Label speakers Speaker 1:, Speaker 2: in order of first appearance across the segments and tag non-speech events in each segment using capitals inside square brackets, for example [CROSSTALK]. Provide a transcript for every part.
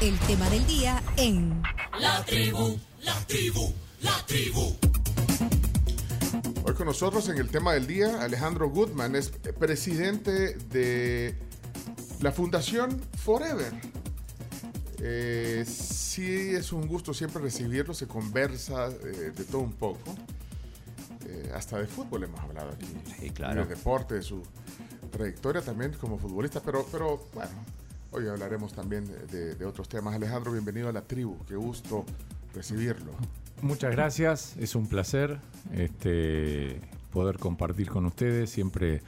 Speaker 1: el tema del día en
Speaker 2: La tribu, la tribu, la tribu.
Speaker 3: Hoy con nosotros en el tema del día, Alejandro Goodman es presidente de la Fundación Forever. Eh, sí, es un gusto siempre recibirlo, se conversa eh, de todo un poco. Eh, hasta de fútbol hemos hablado aquí.
Speaker 4: Sí, claro.
Speaker 3: De deporte, de su trayectoria también como futbolista, pero, pero bueno, hoy hablaremos también de, de otros temas. Alejandro, bienvenido a la tribu, qué gusto recibirlo.
Speaker 5: Muchas gracias, es un placer este, poder compartir con ustedes, siempre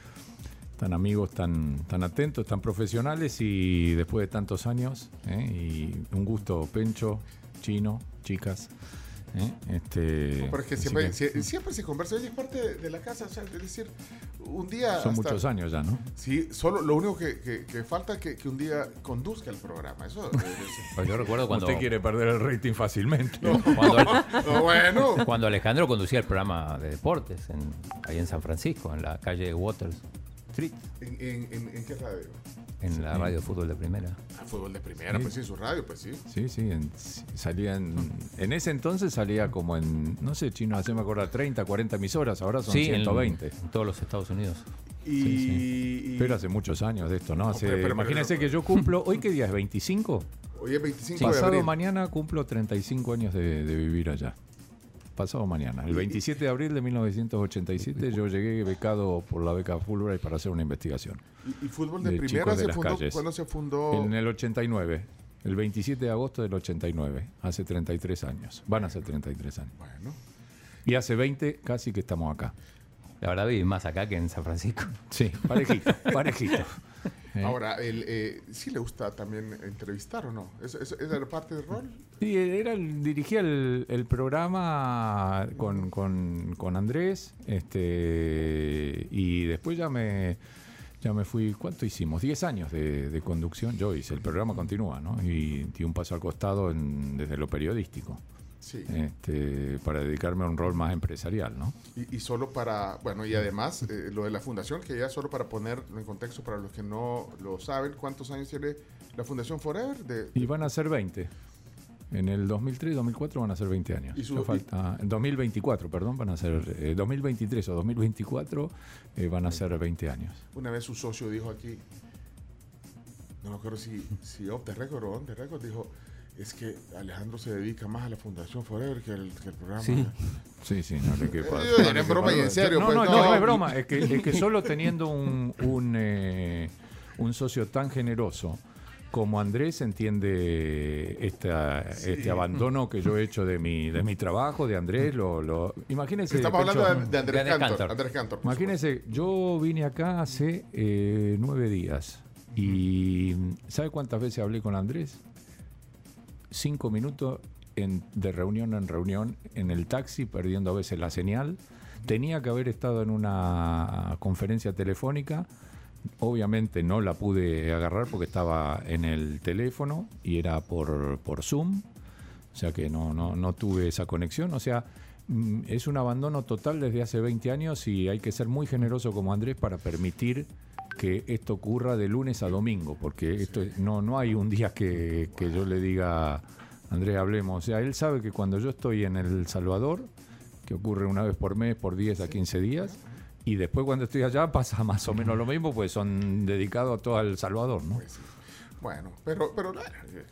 Speaker 5: tan amigos, tan, tan atentos, tan profesionales y después de tantos años, ¿eh? y un gusto, Pencho, Chino, chicas. ¿Eh? Este,
Speaker 3: Pero es que siempre,
Speaker 5: que
Speaker 3: siempre se conversa, es parte de, la casa, o sea, es decir, un día...
Speaker 5: son
Speaker 3: hasta-
Speaker 5: muchos años ya, ¿no?
Speaker 3: Sí, solo lo único que, que- que falta es que, que un día conduzca el programa, eso...
Speaker 4: Pues yo recuerdo cuando,
Speaker 5: Usted quiere perder el rating fácilmente. [LAUGHS]
Speaker 4: cuando,
Speaker 3: No, bueno,
Speaker 4: cuando Alejandro conducía el programa de deportes en, ahí en San Francisco, en la calle Waters Street,
Speaker 3: ¿en, en, en- en qué radio?
Speaker 4: En la radio de fútbol de primera.
Speaker 3: Ah, fútbol de primera,
Speaker 5: Sí.
Speaker 3: pues sí, su radio, pues sí.
Speaker 5: Sí, sí, en- salía en, en ese entonces salía como en, no sé, chino, hace me acuerdo, 30, 40 emisoras, ahora son
Speaker 4: Sí, en-
Speaker 5: 120.
Speaker 4: En, todos los Estados Unidos.
Speaker 3: Y...
Speaker 5: Sí,
Speaker 3: y-
Speaker 5: Pero hace muchos años de esto, ¿no? Hace,
Speaker 3: pero- pero-
Speaker 5: imagínense
Speaker 3: pero-
Speaker 5: que yo cumplo, ¿hoy qué día es? ¿25?
Speaker 3: Hoy es 25 de
Speaker 5: Pasado
Speaker 3: abril.
Speaker 5: mañana cumplo 35 años de, de vivir allá. Pasado mañana. El 27 de abril de 1987 yo llegué becado por la beca Fulbright para hacer una investigación.
Speaker 3: Y, y fútbol de,
Speaker 5: de
Speaker 3: primera
Speaker 5: de
Speaker 3: se
Speaker 5: las
Speaker 3: fundó,
Speaker 5: calles.
Speaker 3: ¿cuándo se fundó?
Speaker 5: En el 89. El 27 de agosto del 89. Hace 33 años. Van a ser 33 años.
Speaker 3: Bueno,
Speaker 5: Y hace 20 casi que estamos acá.
Speaker 4: La verdad viví más acá que en San Francisco.
Speaker 5: Sí, parejito, [LAUGHS] parejito. ¿Eh?
Speaker 3: ahora, el, eh, ¿sí le gusta también entrevistar o no? ¿Es, es, es la parte del rol?
Speaker 5: Sí, era el- dirigía el, el programa con, con- con Andrés, este, y después ya me, ya me fui, ¿cuánto hicimos? 10 años de, de conducción, yo hice, el programa continúa, ¿no? Y di un paso al costado en- desde lo periodístico,
Speaker 3: Sí.
Speaker 5: este, para dedicarme a un rol más empresarial, ¿no?
Speaker 3: Y, y solo para, bueno, y además eh, lo de la fundación, que ya solo para ponerlo en contexto para los que no lo saben, ¿cuántos años tiene la Fundación Forever? De,
Speaker 5: Y van a ser 20. En el 2003 2004 van a ser 20 años.
Speaker 3: Y su-
Speaker 5: falta, en 2024, perdón, van a ser eh, 2023 o 2024 eh, van a ser 20 años.
Speaker 3: una vez su socio dijo aquí, no me acuerdo si, si Off the Record o On the Record, dijo, es que Alejandro se dedica más a la Fundación Forever que el, que el programa.
Speaker 4: Sí.
Speaker 5: Sí, sí, no le quepa.
Speaker 3: Eh, era en broma y en serio,
Speaker 5: No,
Speaker 3: pues,
Speaker 5: no,
Speaker 3: no.
Speaker 5: no, no es broma. Es que, es que solo teniendo un, un, eh, un socio tan generoso como Andrés entiende esta, este abandono que yo he hecho de mi, de mi trabajo, de Andrés. Lo, lo, imagínense.
Speaker 3: Estamos hablando de, de Andrés
Speaker 4: De Andrés
Speaker 3: Cantor.
Speaker 4: Cantor.
Speaker 3: Andrés Cantor. por
Speaker 5: Imagínense, yo vine acá hace eh, nueve días y ¿sabe cuántas veces hablé con Andrés? Cinco minutos en- de reunión en reunión en el taxi, perdiendo a veces la señal. Tenía que haber estado en una conferencia telefónica. Obviamente no la pude agarrar porque estaba en el teléfono y era por, por Zoom. O sea que no, no, no tuve esa conexión. O sea, mm, es un abandono total desde hace 20 años y hay que ser muy generoso como Andrés para permitir que esto ocurra de lunes a domingo, porque esto es- no, no hay un día que, que yo le diga, Andrés, hablemos. O sea, él sabe que cuando yo estoy en El Salvador, que ocurre una vez por mes, por 10 a 15 días, y después cuando estoy allá pasa [LAUGHS] más o menos lo mismo, pues son dedicados a todo El Salvador, ¿no?
Speaker 3: Pues sí. Bueno, pero, pero bueno,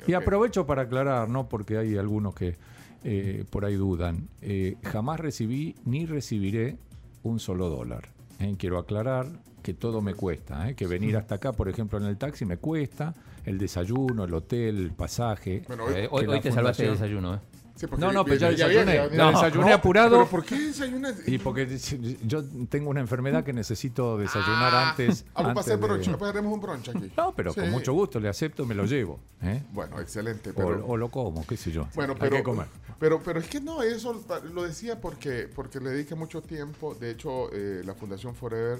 Speaker 5: Y
Speaker 3: ok.
Speaker 5: aprovecho para aclarar, ¿no? Porque hay algunos que eh, por ahí dudan. Eh, jamás recibí ni recibiré un solo dólar. ¿eh? Quiero aclarar que todo me cuesta, ¿eh? que venir hasta acá, por ejemplo, en el taxi me cuesta, el desayuno, el hotel, el pasaje.
Speaker 3: Bueno, hoy-
Speaker 4: Eh, hoy te salvaste
Speaker 5: fundación-
Speaker 4: desayuno, ¿eh?
Speaker 3: Sí,
Speaker 5: No, no, pero ya
Speaker 3: viene-
Speaker 5: desayuné. No, desayuné apurado.
Speaker 3: ¿Pero por qué desayunas?
Speaker 5: Y porque yo tengo una enfermedad que necesito desayunar
Speaker 3: Ah,
Speaker 5: antes.
Speaker 3: Vamos a
Speaker 5: antes
Speaker 3: hacer
Speaker 5: de-
Speaker 3: brunch. Después haremos un brunch aquí.
Speaker 5: No, pero
Speaker 3: Sí.
Speaker 5: con mucho gusto le acepto, me lo llevo. ¿eh?
Speaker 3: Bueno, excelente.
Speaker 5: O,
Speaker 3: Pero,
Speaker 5: o lo como, qué sé yo.
Speaker 3: bueno,
Speaker 5: Hay
Speaker 3: pero,
Speaker 5: que comer.
Speaker 3: pero, pero es que no, eso lo decía porque, porque le dedica mucho tiempo. De hecho, eh, la Fundación Forever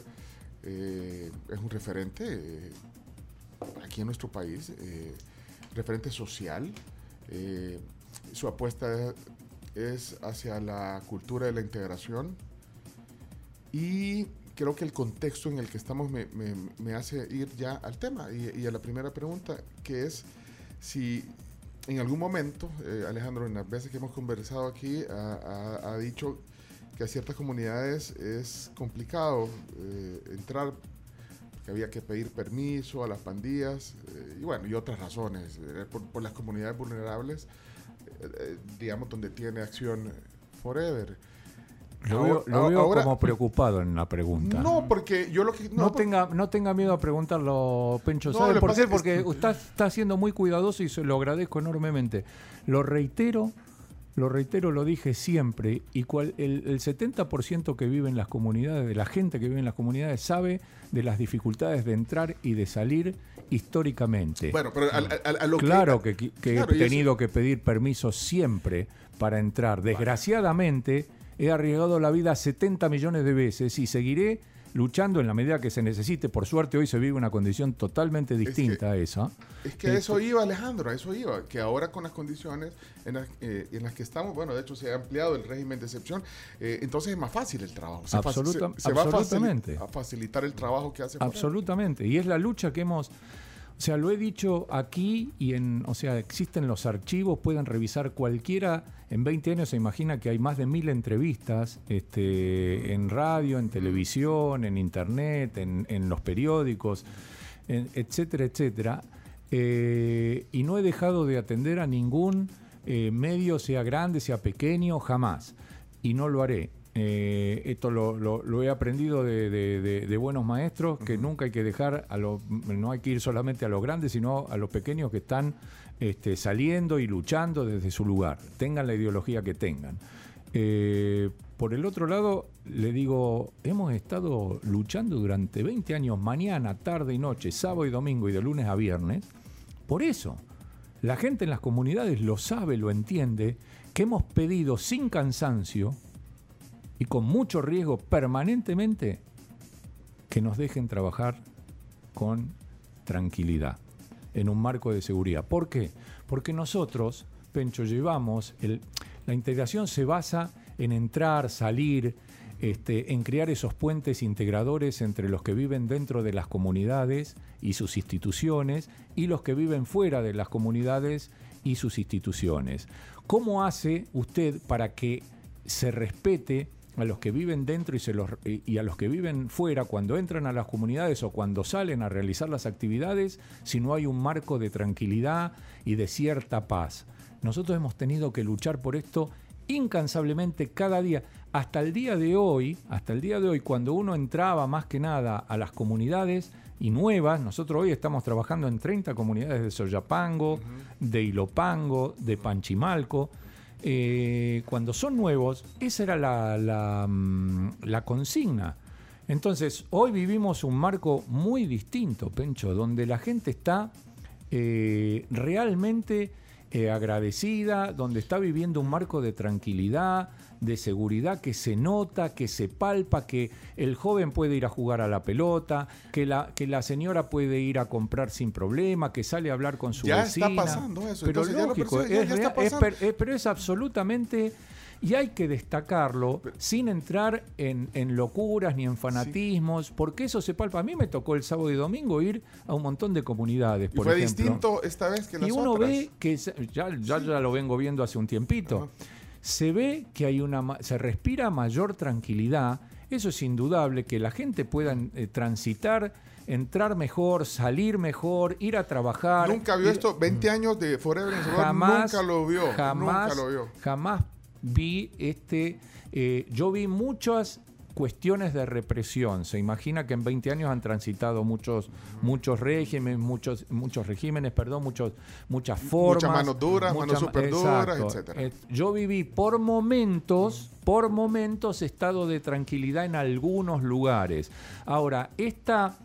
Speaker 3: eh, es un referente aquí en nuestro país, referente social. Su apuesta es hacia la cultura de la integración. Y creo que el contexto en el que estamos me, hace ir ya al tema y, a la primera pregunta, que es si en algún momento, eh, Alejandro, en las veces que hemos conversado aquí, ha, dicho que a ciertas comunidades es complicado eh, entrar, que había que pedir permiso a las pandillas, eh, y bueno, y otras razones, por, las comunidades vulnerables, digamos, donde tiene acción Forever.
Speaker 5: Lo veo,
Speaker 3: Ahora-
Speaker 5: lo veo
Speaker 3: ahora-
Speaker 5: como preocupado en la pregunta.
Speaker 3: No, porque yo lo que...
Speaker 5: No,
Speaker 3: por-
Speaker 5: tenga, no tenga miedo a preguntarlo, Pencho.
Speaker 3: No,
Speaker 5: ¿Sabe
Speaker 3: lo
Speaker 5: por qué? Porque usted está siendo muy cuidadoso y se lo agradezco enormemente. Lo reitero, lo reitero, lo dije siempre. Y cual, el, el 70% que vive en las comunidades, de la gente que vive en las comunidades, sabe de las dificultades de entrar y de salir históricamente.
Speaker 3: Bueno, pero a, a- a- a lo
Speaker 5: claro que, que
Speaker 3: Claro,
Speaker 5: he
Speaker 3: eso-
Speaker 5: tenido que pedir permiso siempre para entrar. Desgraciadamente, he arriesgado la vida 70 millones de veces y seguiré luchando en la medida que se necesite. Por suerte, hoy se vive una condición totalmente distinta a esa.
Speaker 3: Es que a eso iba Alejandro, a eso iba, que ahora con las condiciones en las, eh, en las que estamos, bueno, de hecho se ha ampliado el régimen de excepción, eh, entonces es más fácil el trabajo. Se,
Speaker 5: Absoluta-
Speaker 3: se- se va a, a facilitar el trabajo que hace.
Speaker 5: Absolutamente. Y es la lucha que hemos. O sea, lo he dicho aquí y en. O sea, existen los archivos, pueden revisar cualquiera. En 20 años se imagina que hay más de mil entrevistas este, en radio, en televisión, en internet, en, los periódicos, en- etcétera, etcétera. Eh, y no he dejado de atender a ningún eh, medio, sea grande, sea pequeño, jamás. Y no lo haré. Eh, esto lo, lo- lo he aprendido de, de- de- de buenos maestros, que nunca hay que dejar, a lo, no hay que ir solamente a los grandes, sino a los pequeños que están este, saliendo y luchando desde su lugar, tengan la ideología que tengan. Eh, por el otro lado, le digo, hemos estado luchando durante 20 años, mañana, tarde y noche, sábado y domingo y de lunes a viernes, por eso. La gente en las comunidades lo sabe, lo entiende, que hemos pedido sin cansancio y con mucho riesgo permanentemente que nos dejen trabajar con tranquilidad, en un marco de seguridad. ¿Por qué? Porque nosotros, Pencho, llevamos, la integración se basa en entrar, salir, este, en crear esos puentes integradores entre los que viven dentro de las comunidades y sus instituciones y los que viven fuera de las comunidades y sus instituciones. ¿Cómo hace usted para que se respete a los que viven dentro y, se los, y y a los que viven fuera cuando entran a las comunidades o cuando salen a realizar las actividades si no hay un marco de tranquilidad y de cierta paz? Nosotros hemos tenido que luchar por esto incansablemente cada día. Hasta el día de hoy, hasta el día de hoy, cuando uno entraba más que nada a las comunidades y nuevas, nosotros hoy estamos trabajando en 30 comunidades de Soyapango, de Ilopango, de Panchimalco. Eh, cuando son nuevos, esa era mm, la consigna. Entonces, hoy vivimos un marco muy distinto, Pencho, donde la gente está eh, realmente eh, agradecida, donde está viviendo un marco de tranquilidad, de seguridad que se nota, que se palpa, que el joven puede ir a jugar a la pelota, que la, que la señora puede ir a comprar sin problema, que sale a hablar con su
Speaker 3: Ya
Speaker 5: vecina.
Speaker 3: está pasando eso,
Speaker 5: Pero
Speaker 3: entonces ya lo
Speaker 5: lógico,
Speaker 3: percibe, ya-
Speaker 5: es
Speaker 3: ya está
Speaker 5: real- es
Speaker 3: pasando.
Speaker 5: per- pero es absolutamente... Y hay que destacarlo sin entrar en, en locuras ni en fanatismos, porque eso se palpa. A mí me tocó el sábado y domingo ir a un montón de comunidades,
Speaker 3: Y fue
Speaker 5: ejemplo.
Speaker 3: distinto esta vez que las
Speaker 5: Y uno
Speaker 3: otras.
Speaker 5: ve que ya, ya, ya lo vengo viendo hace un tiempito.
Speaker 3: Ajá.
Speaker 5: Se ve que hay una se respira mayor tranquilidad. Eso es indudable que la gente pueda eh, transitar, entrar mejor, salir mejor, ir a trabajar.
Speaker 3: Nunca vio
Speaker 5: ir-
Speaker 3: esto, 20 años de Forever en
Speaker 5: jamás
Speaker 3: nunca lo vio.
Speaker 5: Jamás,
Speaker 3: nunca lo vio.
Speaker 5: jamás vi este. eh, yo vi muchas cuestiones de represión. Se imagina que en 20 años han transitado muchos, muchos regímenes, muchos, muchos regímenes, perdón, muchos, muchas formas.
Speaker 3: manos duras, manos
Speaker 5: ma-
Speaker 3: superduras, etcétera.
Speaker 5: Eh, yo viví por momentos, por momentos, estado de tranquilidad en algunos lugares. Ahora, esta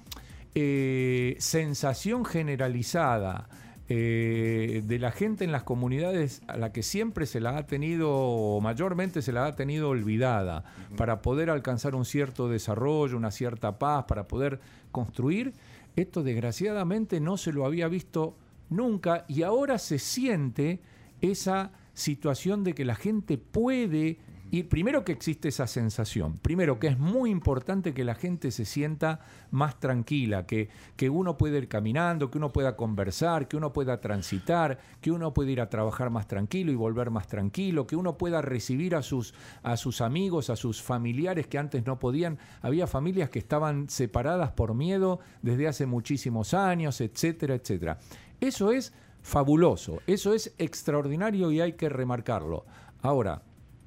Speaker 5: eh, sensación generalizada eh, de la gente en las comunidades a la que siempre se la ha tenido, o mayormente se la ha tenido olvidada, para poder alcanzar un cierto desarrollo, una cierta paz, para poder construir, esto desgraciadamente no se lo había visto nunca y ahora se siente esa situación de que la gente puede Y primero que existe esa sensación, primero que es muy importante que la gente se sienta más tranquila, que, que uno puede ir caminando, que uno pueda conversar, que uno pueda transitar, que uno pueda ir a trabajar más tranquilo y volver más tranquilo, que uno pueda recibir a sus, a sus amigos, a sus familiares que antes no podían. Había familias que estaban separadas por miedo desde hace muchísimos años, etcétera, etcétera. Eso es fabuloso, eso es extraordinario y hay que remarcarlo. Ahora,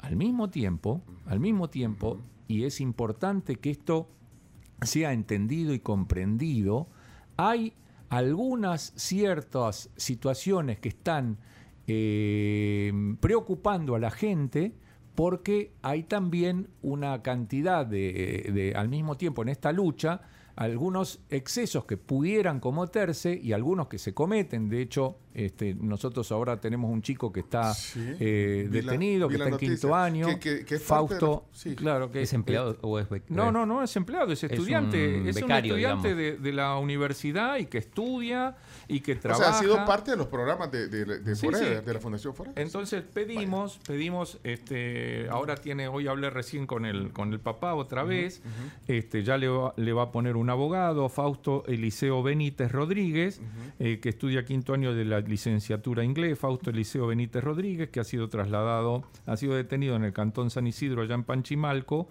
Speaker 5: al mismo tiempo, al mismo tiempo, y es importante que esto sea entendido y comprendido, hay algunas ciertas situaciones que están eh, preocupando a la gente porque hay también una cantidad de, de, al mismo tiempo en esta lucha, algunos excesos que pudieran cometerse y algunos que se cometen. De hecho, este, nosotros ahora tenemos un chico que está
Speaker 3: Sí.
Speaker 5: eh,
Speaker 3: la-
Speaker 5: detenido, que está en
Speaker 3: noticia.
Speaker 5: quinto año.
Speaker 3: Que- que- que es parte de
Speaker 5: Fausto,
Speaker 3: la- sí.
Speaker 5: claro que
Speaker 4: ¿Es empleado o es
Speaker 5: no, no, no es empleado, es
Speaker 4: Es
Speaker 5: estudiante.
Speaker 4: un
Speaker 5: Es un,
Speaker 4: becario,
Speaker 5: estudiante
Speaker 4: digamos.
Speaker 5: de, de la universidad y que estudia y que
Speaker 3: O
Speaker 5: trabaja.
Speaker 3: sea, ha sido parte de los programas de, de, de
Speaker 5: Sí,
Speaker 3: Forever,
Speaker 5: sí.
Speaker 3: de la Fundación Forever.
Speaker 5: Entonces pedimos, pedimos, este, ahora tiene, hoy hablé recién con el, con el papá otra vez, este, ya le va, le va a poner un abogado, Fausto Eliseo Benítez Rodríguez, eh, que estudia quinto año de la licenciatura inglés, Fausto Eliseo Benítez Rodríguez, que ha sido trasladado, ha sido detenido en el cantón San Isidro, allá en Panchimalco,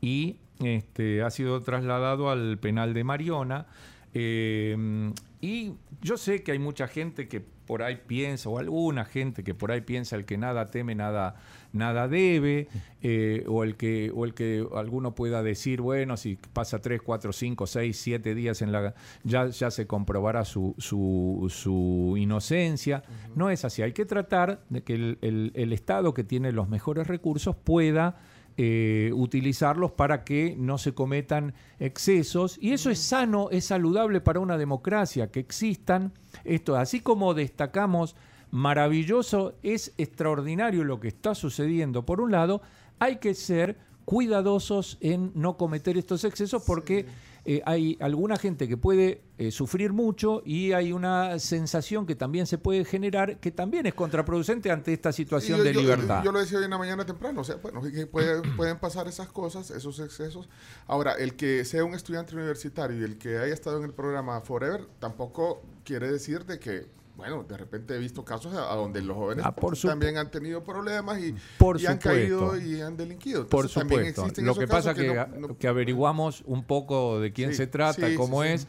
Speaker 5: y este, ha sido trasladado al penal de Mariona. Eh, y yo sé que hay mucha gente que por ahí piensa, o alguna gente que por ahí piensa el que nada teme, nada, nada debe, eh, o, el que, o el que alguno pueda decir, bueno, si pasa 3, 4, 5, 6, 7 días en la ya, ya se comprobará su, su, su inocencia. No es así, hay que tratar de que el, el- el Estado que tiene los mejores recursos pueda eh, utilizarlos para que no se cometan excesos. Y eso es sano, es saludable para una democracia, que existan esto. Así como destacamos, maravilloso, es extraordinario lo que está sucediendo. Por un lado, hay que ser cuidadosos en no cometer estos excesos porque eh, hay alguna gente que puede eh, sufrir mucho y hay una sensación que también se puede generar que también es contraproducente ante esta situación
Speaker 3: yo-
Speaker 5: de
Speaker 3: yo-
Speaker 5: libertad.
Speaker 3: Yo, lo decía hoy en la mañana temprano, o sea, bueno, que puede- [CLEARS THROAT] pueden pasar esas cosas, esos excesos. Ahora, el que sea un estudiante universitario y el que haya estado en el programa Forever tampoco quiere decir de que, bueno, de repente he visto casos a, a donde los jóvenes
Speaker 5: Ah, por
Speaker 3: también han tenido problemas y,
Speaker 5: Por
Speaker 3: y han caído y han delinquido.
Speaker 5: Por
Speaker 3: Entonces,
Speaker 5: supuesto. Lo que pasa que,
Speaker 3: no- no-
Speaker 5: que averiguamos un poco de quién
Speaker 3: Sí,
Speaker 5: se trata,
Speaker 3: sí,
Speaker 5: cómo
Speaker 3: sí,
Speaker 5: es,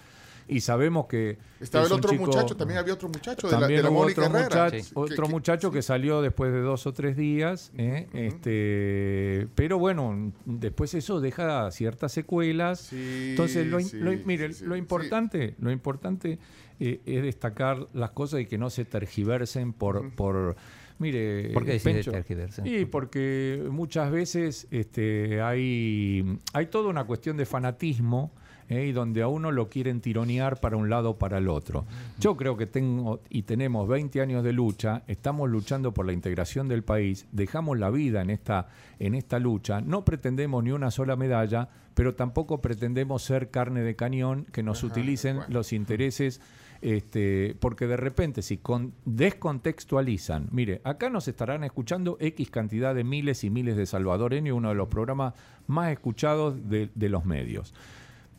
Speaker 5: y sabemos que.
Speaker 3: Estaba
Speaker 5: es
Speaker 3: el otro
Speaker 5: chico-
Speaker 3: muchacho, también había otro muchacho de la, de la
Speaker 5: otro,
Speaker 3: Herrera.
Speaker 5: muchacho,
Speaker 3: que-
Speaker 5: otro
Speaker 3: que-
Speaker 5: muchacho que salió después de dos o tres días, ¿eh? este, pero bueno, después eso deja ciertas secuelas.
Speaker 3: Sí,
Speaker 5: Entonces, lo,
Speaker 3: sí,
Speaker 5: mire, lo importante, lo importante eh, es destacar las cosas y que no se tergiversen por, por mire,
Speaker 4: ¿Por qué
Speaker 5: Pencho? Sí, porque muchas veces este, hay, hay toda una cuestión de fanatismo ¿eh? y donde a uno lo quieren tironear para un lado o para el otro. Yo creo que tengo y tenemos 20 años de lucha, estamos luchando por la integración del país, dejamos la vida en esta, en esta lucha, no pretendemos ni una sola medalla, pero tampoco pretendemos ser carne de cañón que nos
Speaker 3: Ajá,
Speaker 5: utilicen
Speaker 3: bueno.
Speaker 5: los intereses este, porque de repente si con- descontextualizan, mire, acá nos estarán escuchando X cantidad de miles y miles de salvadoreños, uno de los programas más escuchados de los medios.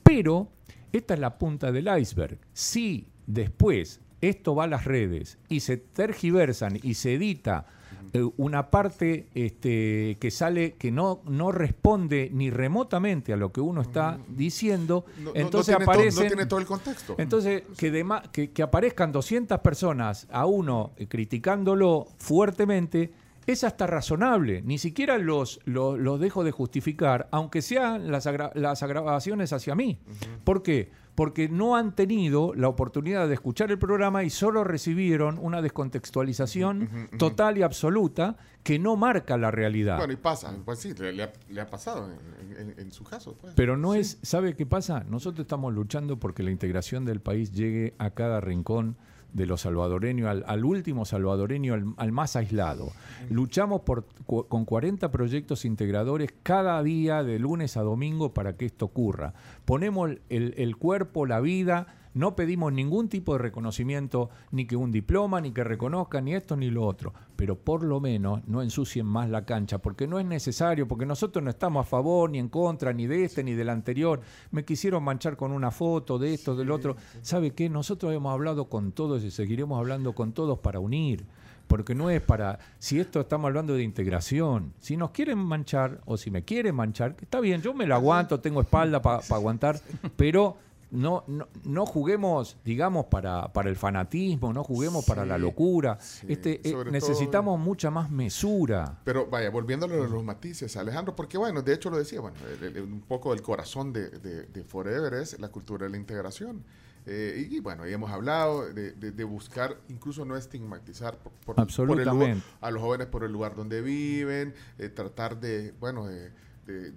Speaker 5: Pero esta es la punta del iceberg. Si después esto va a las redes y se tergiversan y se edita eh, una parte este, que sale que no, no responde ni remotamente a lo que uno está diciendo,
Speaker 3: No- no- no
Speaker 5: entonces
Speaker 3: tiene to-
Speaker 5: aparecen...
Speaker 3: no tiene todo el contexto.
Speaker 5: Entonces, que, dema- que, que aparezcan 200 personas a uno eh, criticándolo fuertemente, es hasta razonable. Ni siquiera los, los, los dejo de justificar, aunque sean las, agra- las agravaciones hacia mí. ¿Por qué? Porque no han tenido la oportunidad de escuchar el programa y solo recibieron una descontextualización total y absoluta que no marca la realidad.
Speaker 3: Bueno, y pasa, pues sí, le, le ha, le ha pasado en, en- en su caso. Pues.
Speaker 5: Pero no es, ¿sabe qué pasa? Nosotros estamos luchando porque la integración del país llegue a cada rincón de los salvadoreños, al, al último salvadoreño, al, al más aislado. Luchamos por, cu- con 40 proyectos integradores cada día, de lunes a domingo, para que esto ocurra. Ponemos el, el cuerpo, la vida, No pedimos ningún tipo de reconocimiento, ni que un diploma, ni que reconozcan ni esto ni lo otro. Pero por lo menos no ensucien más la cancha, porque no es necesario, porque nosotros no estamos a favor ni en contra, ni de este ni del anterior. Me quisieron manchar con una foto de esto, del otro. ¿Sabe qué? Nosotros hemos hablado con todos y seguiremos hablando con todos para unir porque no es para, si esto estamos hablando de integración, si nos quieren manchar o si me quieren manchar, está bien, yo me lo aguanto, tengo espalda para [LAUGHS] aguantar, pero no, no, no juguemos, digamos, para, para el fanatismo, no juguemos para la locura.
Speaker 3: sí,
Speaker 5: este, eh, necesitamos mucha más mesura.
Speaker 3: Pero vaya, volviendo a los matices, Alejandro, porque bueno, de hecho lo decía, bueno, el- el- un poco el corazón de, de- de Forever es la cultura de la integración. Eh, y, y, bueno, ya hemos hablado de, de- buscar, incluso no estigmatizar por, por- por el lugar- a los jóvenes por el lugar donde viven, eh, tratar de, bueno, de,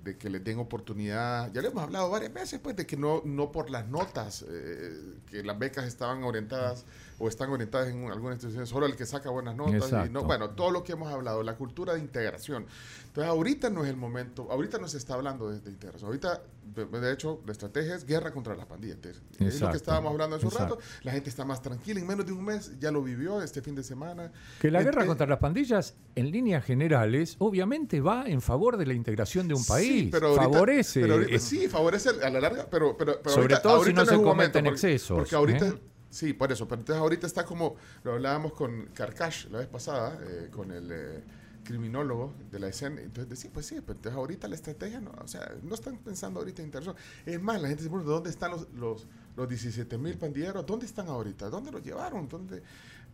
Speaker 3: de- que les den oportunidad. Ya le hemos hablado varias veces, pues, de que no, no por las notas, eh, que las becas estaban orientadas o están orientadas en alguna institución, solo el que saca buenas notas. Y no, bueno, todo lo que hemos hablado, la cultura de integración. Entonces, ahorita no es el momento, ahorita no se está hablando de, de integración. Ahorita, de, de hecho, la estrategia es guerra contra las pandillas. Es lo que estábamos hablando hace un rato. La gente está más tranquila. En menos de un mes ya lo vivió este fin de semana.
Speaker 5: Que la guerra contra las pandillas, en líneas generales, obviamente va en favor de la integración de un país.
Speaker 3: Sí, pero ahorita-
Speaker 5: favorece.
Speaker 3: pero ahorita- sí, favorece a la larga, pero, pero, pero
Speaker 5: Sobre
Speaker 3: ahorita-
Speaker 5: todo si
Speaker 3: ahorita
Speaker 5: no se
Speaker 3: es un
Speaker 5: cometen
Speaker 3: porque-
Speaker 5: excesos,
Speaker 3: Porque ahorita,
Speaker 5: ¿eh?
Speaker 3: Sí, por eso, pero entonces ahorita está como, lo hablábamos con Karkash la vez pasada, eh, con el eh, criminólogo de la escena, entonces decía, pues sí, pero entonces ahorita la estrategia, no, o sea, no están pensando ahorita en integración. Es más, la gente se pregunta, ¿dónde están los, los, los 17 mil pandilleros? ¿Dónde están ahorita? ¿Dónde los llevaron? ¿Dónde?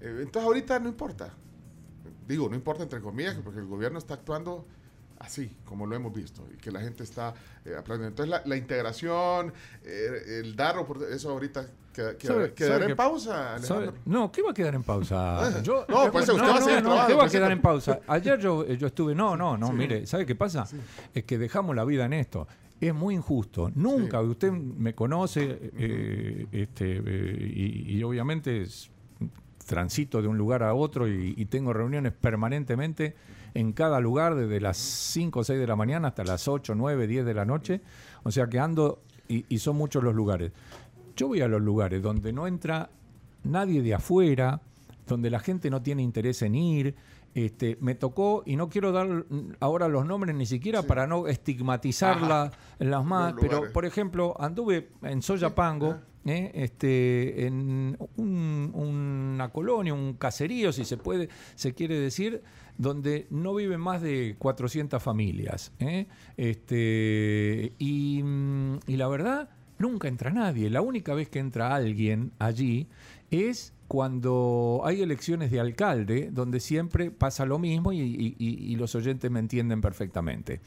Speaker 3: Eh, entonces ahorita no importa. Digo, no importa entre comillas, porque el gobierno está actuando así, como lo hemos visto, y que la gente está eh, aplaudiendo. Entonces, la, la integración, eh, el dar eso ahorita queda- queda-
Speaker 5: ¿Sabe-
Speaker 3: quedará
Speaker 5: sabe
Speaker 3: en
Speaker 5: que-
Speaker 3: pausa.
Speaker 5: No, ¿qué va a quedar en pausa? [LAUGHS] Yo,
Speaker 3: No, pues, usted va a seguir trabajando,
Speaker 5: ¿qué va a
Speaker 3: pues,
Speaker 5: quedar en pausa? Ayer yo, yo estuve, no, no, no, mire, ¿sabe qué pasa? Es que dejamos la vida en esto. Es muy injusto. Nunca, usted me conoce, eh, este, eh, y, y obviamente es- transito de un lugar a otro y, y tengo reuniones permanentemente en cada lugar, desde las 5 o 6 de la mañana hasta las 8, 9, 10 de la noche. O sea que ando, y, y son muchos los lugares. Yo voy a los lugares donde no entra nadie de afuera, donde la gente no tiene interés en ir. Este, me tocó, y no quiero dar ahora los nombres ni siquiera para no estigmatizar
Speaker 3: Ajá.
Speaker 5: la- las más,
Speaker 3: Los
Speaker 5: pero
Speaker 3: lugares.
Speaker 5: por ejemplo, anduve en Soyapango,
Speaker 3: ajá.
Speaker 5: ¿eh? este, en un- una colonia, un caserío, si se puede, se quiere decir, donde no viven más de 400 familias. ¿eh? Este, y, y la verdad, nunca entra nadie. La única vez que entra alguien allí es cuando hay elecciones de alcalde, donde siempre pasa lo mismo y, los oyentes me entienden perfectamente.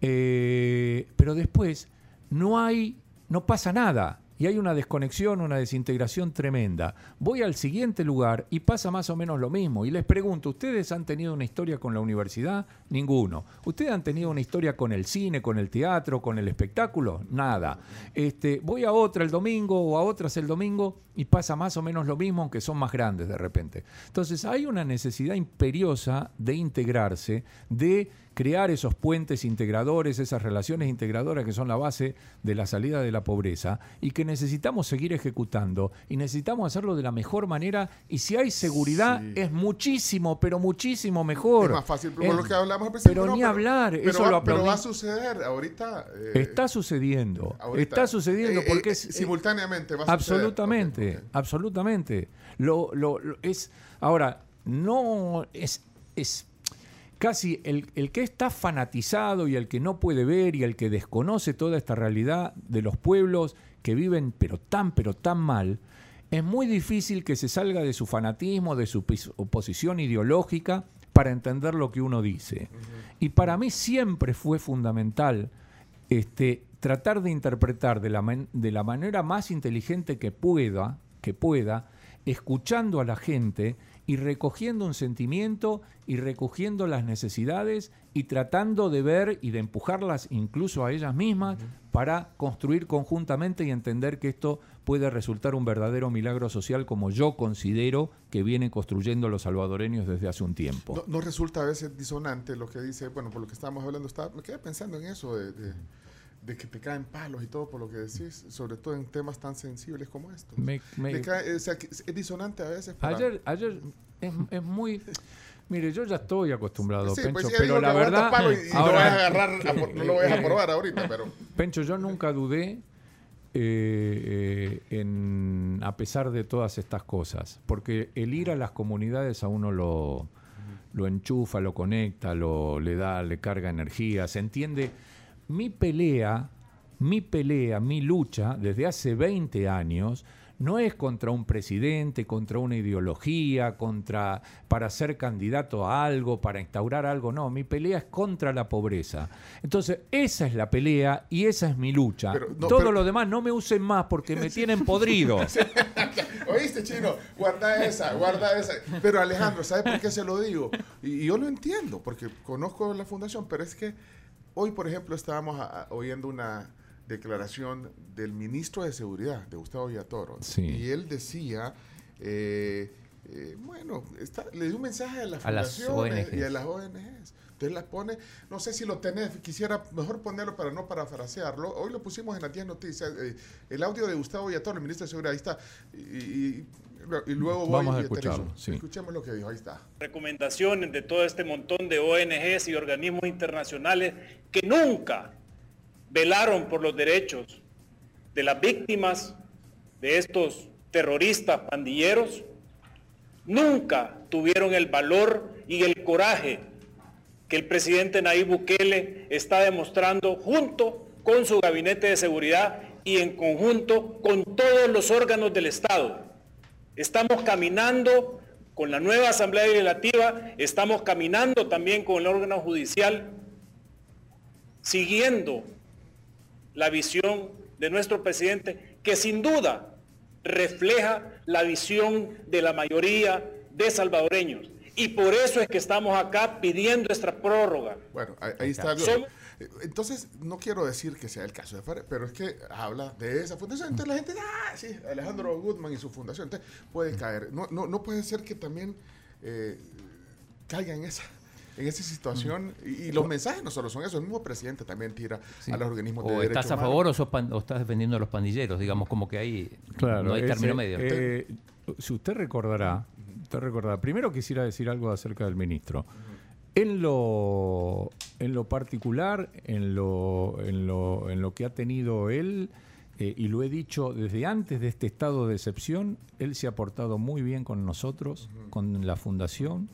Speaker 5: Eh, pero después no hay, no pasa nada. Y hay una desconexión, una desintegración tremenda. Voy al siguiente lugar y pasa más o menos lo mismo. Y les pregunto, ¿ustedes han tenido una historia con la universidad? Ninguno. ¿Ustedes han tenido una historia con el cine, con el teatro, con el espectáculo? Nada. Este, voy a otra el domingo o a otras el domingo y pasa más o menos lo mismo, aunque son más grandes de repente. Entonces hay una necesidad imperiosa de integrarse, de crear esos puentes integradores, esas relaciones integradoras que son la base de la salida de la pobreza y que necesitamos seguir ejecutando y necesitamos hacerlo de la mejor manera y si hay seguridad
Speaker 3: Sí.
Speaker 5: es muchísimo, pero muchísimo mejor.
Speaker 3: Es más fácil, por
Speaker 5: Es-
Speaker 3: lo que hablamos al principio.
Speaker 5: pero
Speaker 3: no,
Speaker 5: ni hablar,
Speaker 3: pero
Speaker 5: eso
Speaker 3: va,
Speaker 5: lo
Speaker 3: pero va a suceder ahorita. eh,
Speaker 5: Está sucediendo,
Speaker 3: ahorita.
Speaker 5: está sucediendo
Speaker 3: Eh,
Speaker 5: porque
Speaker 3: eh,
Speaker 5: es
Speaker 3: simultáneamente va a suceder.
Speaker 5: Absolutamente,
Speaker 3: Ok, ok.
Speaker 5: absolutamente. Lo, lo- lo- es ahora no es es casi el, el que está fanatizado y el que no puede ver y el que desconoce toda esta realidad de los pueblos que viven pero tan pero tan mal. Es muy difícil que se salga de su fanatismo, de su oposición ideológica para entender lo que uno dice. Y para mí siempre fue fundamental este, tratar de interpretar de la, de la manera más inteligente que pueda, que pueda, escuchando a la gente y recogiendo un sentimiento y recogiendo las necesidades y tratando de ver y de empujarlas incluso a ellas mismas para construir conjuntamente y entender que esto puede resultar un verdadero milagro social como yo considero que vienen construyendo los salvadoreños desde hace un tiempo.
Speaker 3: No, no resulta a veces disonante lo que dice, bueno, por lo que estábamos hablando, estaba, me quedé pensando en eso de, de- de que te caen palos y todo por lo que decís, sobre todo en temas tan sensibles como estos.
Speaker 5: Me- me-
Speaker 3: Le cae- o sea, que es disonante a veces. para-
Speaker 5: Ayer, ayer es, es muy. Mire, yo ya estoy acostumbrado,
Speaker 3: Sí,
Speaker 5: Pencho,
Speaker 3: pues sí,
Speaker 5: pero la verdad.
Speaker 3: palo y,
Speaker 5: ahora-
Speaker 3: vayas a agarrar, a por- no lo vayas a probar [LAUGHS] ahorita, pero.
Speaker 5: Pencho, yo nunca dudé eh, eh, en, a pesar de todas estas cosas, porque el ir a las comunidades a uno lo, lo enchufa, lo conecta, lo, le da, le carga energía, se entiende. Mi pelea, mi pelea, mi lucha desde hace 20 años no es contra un presidente, contra una ideología, contra para ser candidato a algo, para instaurar algo, no, mi pelea es contra la pobreza. Entonces, esa es la pelea y esa es mi lucha.
Speaker 3: Pero, no,
Speaker 5: Todo
Speaker 3: pero-
Speaker 5: lo demás no me usen más porque me tienen podrido. [LAUGHS]
Speaker 3: ¿Oíste, chino? Guarda esa, guarda esa. Pero Alejandro, ¿sabes por qué se lo digo? Y, y yo lo entiendo, porque conozco la fundación, pero es que hoy, por ejemplo, estábamos a- a- oyendo una declaración del ministro de Seguridad, de Gustavo Villatoro.
Speaker 5: Sí.
Speaker 3: Y él decía, eh, eh, bueno, está- le dio un mensaje a las
Speaker 4: A las
Speaker 3: fundaciones y a las ONGs. Entonces las pone, no sé si lo tenés, quisiera mejor ponerlo para no parafrasearlo. Hoy lo pusimos en las 10 noticias, eh, el audio de Gustavo Villatoro, el ministro de Seguridad, ahí está. Y, y- y luego voy
Speaker 5: Vamos a escucharlo, sí.
Speaker 3: Escuchemos lo que dijo, ahí está.
Speaker 6: recomendaciones de todo este montón de ONGs y organismos internacionales que nunca velaron por los derechos de las víctimas de estos terroristas pandilleros, nunca tuvieron el valor y el coraje que el presidente Nayib Bukele está demostrando junto con su gabinete de seguridad y en conjunto con todos los órganos del Estado. Estamos caminando con la nueva Asamblea Legislativa, estamos caminando también con el órgano judicial, siguiendo la visión de nuestro presidente, que sin duda refleja la visión de la mayoría de salvadoreños. Y por eso es que estamos acá pidiendo esta prórroga.
Speaker 3: Bueno, ahí, está.
Speaker 6: Son-
Speaker 3: Entonces, no quiero decir que sea el caso de Fares, pero es que habla de esa fundación. Entonces la gente, ah, sí, Alejandro Goodman y su fundación. Entonces puede caer. No, no, no puede ser que también eh, caiga en esa en esa situación y, y los mensajes no solo son eso, el mismo presidente también tira
Speaker 4: Sí.
Speaker 3: a los organismos de
Speaker 4: o estás a favor o, sos pan- o estás defendiendo a los pandilleros, digamos, como que ahí no hay
Speaker 5: ese,
Speaker 4: término medio.
Speaker 5: eh, si usted recordará, usted recordará, primero quisiera decir algo acerca del ministro. En lo, en lo particular, en lo, en, lo, en lo que ha tenido él, eh, y lo he dicho desde antes de este estado de excepción, él se ha portado muy bien con nosotros, con la fundación,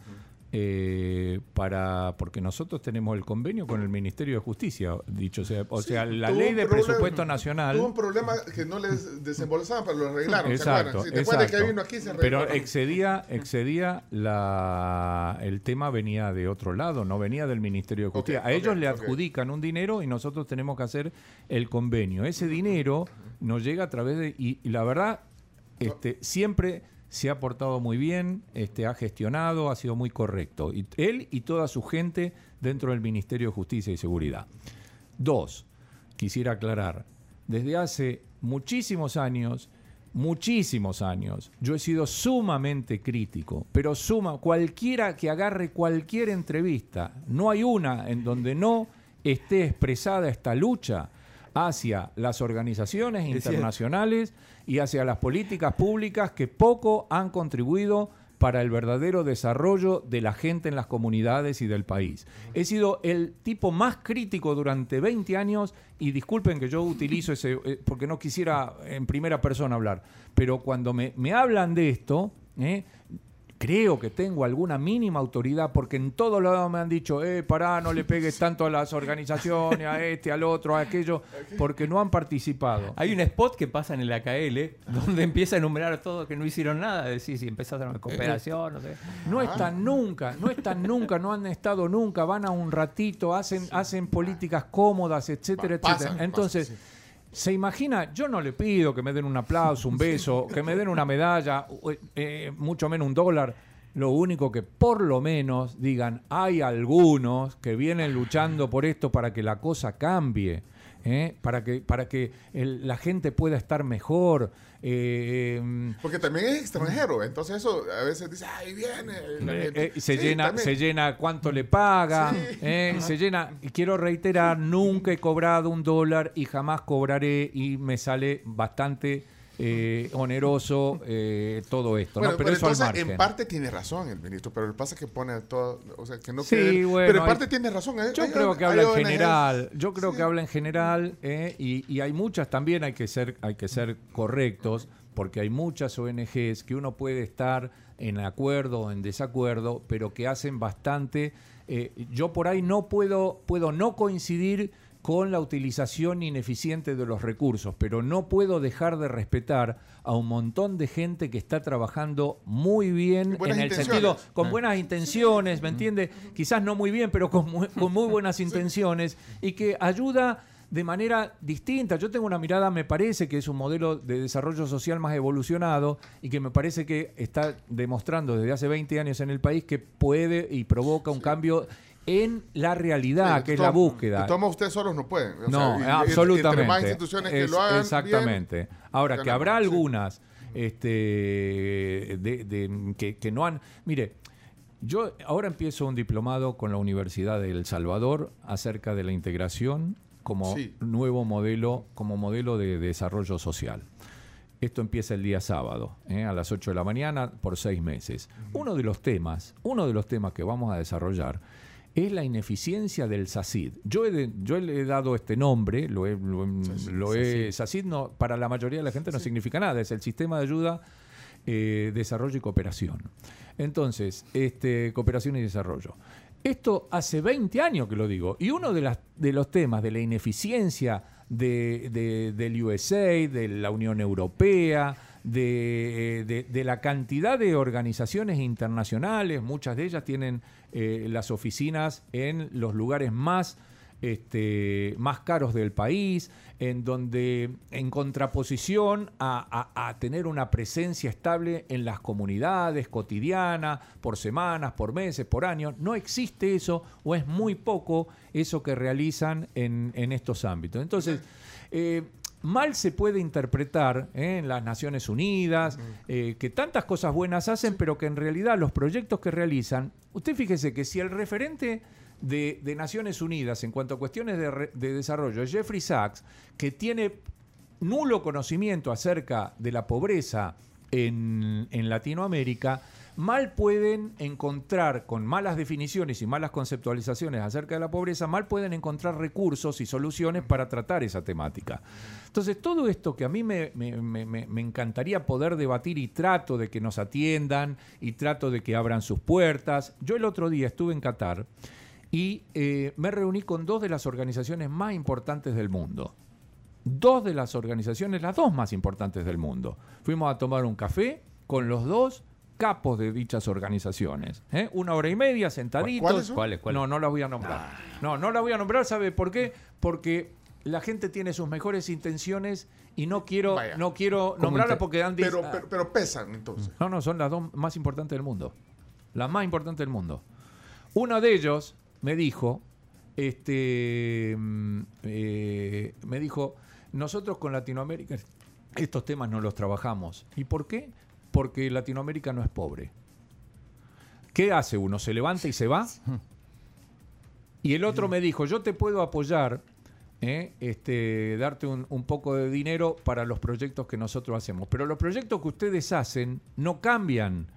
Speaker 5: eh, para porque nosotros tenemos el convenio con el Ministerio de Justicia, dicho sea, o
Speaker 3: Sí,
Speaker 5: sea, la ley de
Speaker 3: problema-
Speaker 5: presupuesto nacional.
Speaker 3: Tuvo un problema que no les desembolsaban, pero lo arreglaron. ¿se?
Speaker 5: Exacto,
Speaker 3: de
Speaker 5: exacto.
Speaker 3: que vino aquí se
Speaker 5: Pero excedía, excedía la, el tema venía de otro lado, no venía del Ministerio de Justicia. A ellos le adjudican un dinero y nosotros tenemos que hacer el convenio. Ese dinero nos llega a través de y, y la verdad, este, siempre se ha portado muy bien, este, ha gestionado, ha sido muy correcto. Y él y toda su gente dentro del Ministerio de Justicia y Seguridad. Dos, quisiera aclarar, desde hace muchísimos años, muchísimos años, yo he sido sumamente crítico, pero suma, cualquiera que agarre cualquier entrevista, no hay una en donde no esté expresada esta lucha hacia las organizaciones internacionales y hacia las políticas públicas que poco han contribuido para el verdadero desarrollo de la gente en las comunidades y del país. He sido el tipo más crítico durante 20 años y disculpen que yo utilizo ese, eh, porque no quisiera en primera persona hablar, pero cuando me, me hablan de esto, ¿eh? Creo que tengo alguna mínima autoridad porque en todos lados me han dicho, eh, pará, no le pegues tanto a las organizaciones, a este, al otro, a aquello, porque no han participado.
Speaker 4: Hay un spot que pasa en el AKL donde empieza a enumerar todo que no hicieron nada, decir si empezaron la cooperación, no sé.
Speaker 5: No están nunca, no están nunca, no han estado nunca, van a un ratito, hacen, hacen políticas cómodas, etcétera, etcétera. Entonces,
Speaker 3: pasan,
Speaker 5: ¿se imagina? Yo no le pido que me den un aplauso, un [LAUGHS] beso, que me den una medalla, eh, mucho menos un dólar. Lo único que por lo menos digan, hay algunos que vienen luchando por esto para que la cosa cambie. ¿Eh? para que, para que el- la gente pueda estar mejor. eh, em,
Speaker 3: Porque también es extranjero, entonces eso a veces dice, ahí viene. la
Speaker 5: Eh,
Speaker 3: gente".
Speaker 5: eh, se,
Speaker 3: Sí,
Speaker 5: llena,
Speaker 3: también.
Speaker 5: se llena cuánto le paga,
Speaker 3: Sí.
Speaker 5: eh, se llena. Y quiero reiterar, nunca he cobrado un dólar y jamás cobraré y me sale bastante eh, oneroso eh, todo esto.
Speaker 3: Bueno,
Speaker 5: ¿no?
Speaker 3: pero,
Speaker 5: Pero, eso al
Speaker 3: entonces
Speaker 5: margen.
Speaker 3: en parte tiene razón el ministro, pero que pasa es que pone todo, o sea, que no
Speaker 5: Sí, bueno,
Speaker 3: pero en
Speaker 5: hay-
Speaker 3: parte tiene razón.
Speaker 5: Yo
Speaker 3: hay-
Speaker 5: creo que habla en general. Yo creo
Speaker 3: Sí.
Speaker 5: que habla en general eh, y, y hay muchas también, hay que ser, hay que ser correctos, porque hay muchas ONGs que uno puede estar en acuerdo o en desacuerdo, pero que hacen bastante. eh, yo por ahí no puedo, puedo no coincidir con la utilización ineficiente de los recursos, pero no puedo dejar de respetar a un montón de gente que está trabajando muy bien en el sentido con buenas intenciones, ¿me entiende? Quizás no muy bien, pero con muy, con muy buenas intenciones y que ayuda de manera distinta. Yo tengo una mirada, me parece que es un modelo de desarrollo social más evolucionado y que me parece que está demostrando desde hace 20 años en el país que puede y provoca un cambio en la realidad,
Speaker 3: Sí,
Speaker 5: que es la búsqueda.
Speaker 3: Modos, ustedes solos no pueden. o
Speaker 5: No,
Speaker 3: sea,
Speaker 5: absolutamente.
Speaker 3: Entre más instituciones que
Speaker 5: Es-
Speaker 3: lo hagan.
Speaker 5: Exactamente.
Speaker 3: bien,
Speaker 5: Ahora, que habrá algunas este, de, de- que, que no han. Mire, yo ahora empiezo un diplomado con la Universidad de El Salvador acerca de la integración como
Speaker 3: Sí.
Speaker 5: nuevo modelo, como modelo de desarrollo social. Esto empieza el día sábado, ¿eh? a las 8 de la mañana, por seis meses. Uno de los temas, uno de los temas que vamos a desarrollar es la ineficiencia del SACID. Yo, he yo le he dado este nombre, lo he, lo he- lo he- SACID no, para la mayoría de la gente no significa nada, es el Sistema de Ayuda, eh, Desarrollo y Cooperación. Entonces, este, cooperación y desarrollo. Esto hace 20 años que lo digo, y uno de, las, de los temas de la ineficiencia de, de- del USA, de la Unión Europea, de, de- de la cantidad de organizaciones internacionales, muchas de ellas tienen eh, las oficinas en los lugares más este, más caros del país, en donde en contraposición a, tener una presencia estable en las comunidades cotidiana, por semanas, por meses, por años, no existe eso o es muy poco eso que realizan en, en estos ámbitos. Entonces, eh, mal se puede interpretar eh, en las Naciones Unidas, eh, que tantas cosas buenas hacen, pero que en realidad los proyectos que realizan, usted fíjese que si el referente de, de Naciones Unidas en cuanto a cuestiones de, desarrollo es Jeffrey Sachs, que tiene nulo conocimiento acerca de la pobreza en, en Latinoamérica, mal pueden encontrar, con malas definiciones y malas conceptualizaciones acerca de la pobreza, mal pueden encontrar recursos y soluciones para tratar esa temática. Entonces, todo esto que a mí me, encantaría poder debatir y trato de que nos atiendan y trato de que abran sus puertas. Yo el otro día estuve en Qatar y eh, me reuní con dos de las organizaciones más importantes del mundo dos de las organizaciones, las dos más importantes del mundo. Fuimos a tomar un café con los dos capos de dichas organizaciones. ¿eh? Una hora y media sentaditos.
Speaker 3: ¿Cuáles son?
Speaker 4: ¿Cuáles, cuáles?
Speaker 5: No, no las voy a nombrar. No, no las voy a nombrar, ¿sabe por qué? Porque la gente tiene sus mejores intenciones y no quiero,
Speaker 3: Vaya.
Speaker 5: no quiero nombrarlas porque dan
Speaker 3: Pero, pero, pero pesan, entonces.
Speaker 5: no, no, son las dos más importantes del mundo. Las más importantes del mundo. Uno de ellos me dijo, este, mm, eh, me dijo, nosotros con Latinoamérica estos temas no los trabajamos. ¿Y por qué? Porque Latinoamérica no es pobre. ¿Qué hace uno? ¿Se levanta y se va? Y el otro me dijo, yo te puedo apoyar, ¿eh? este, darte un, un poco de dinero para los proyectos que nosotros hacemos. Pero los proyectos que ustedes hacen no cambian,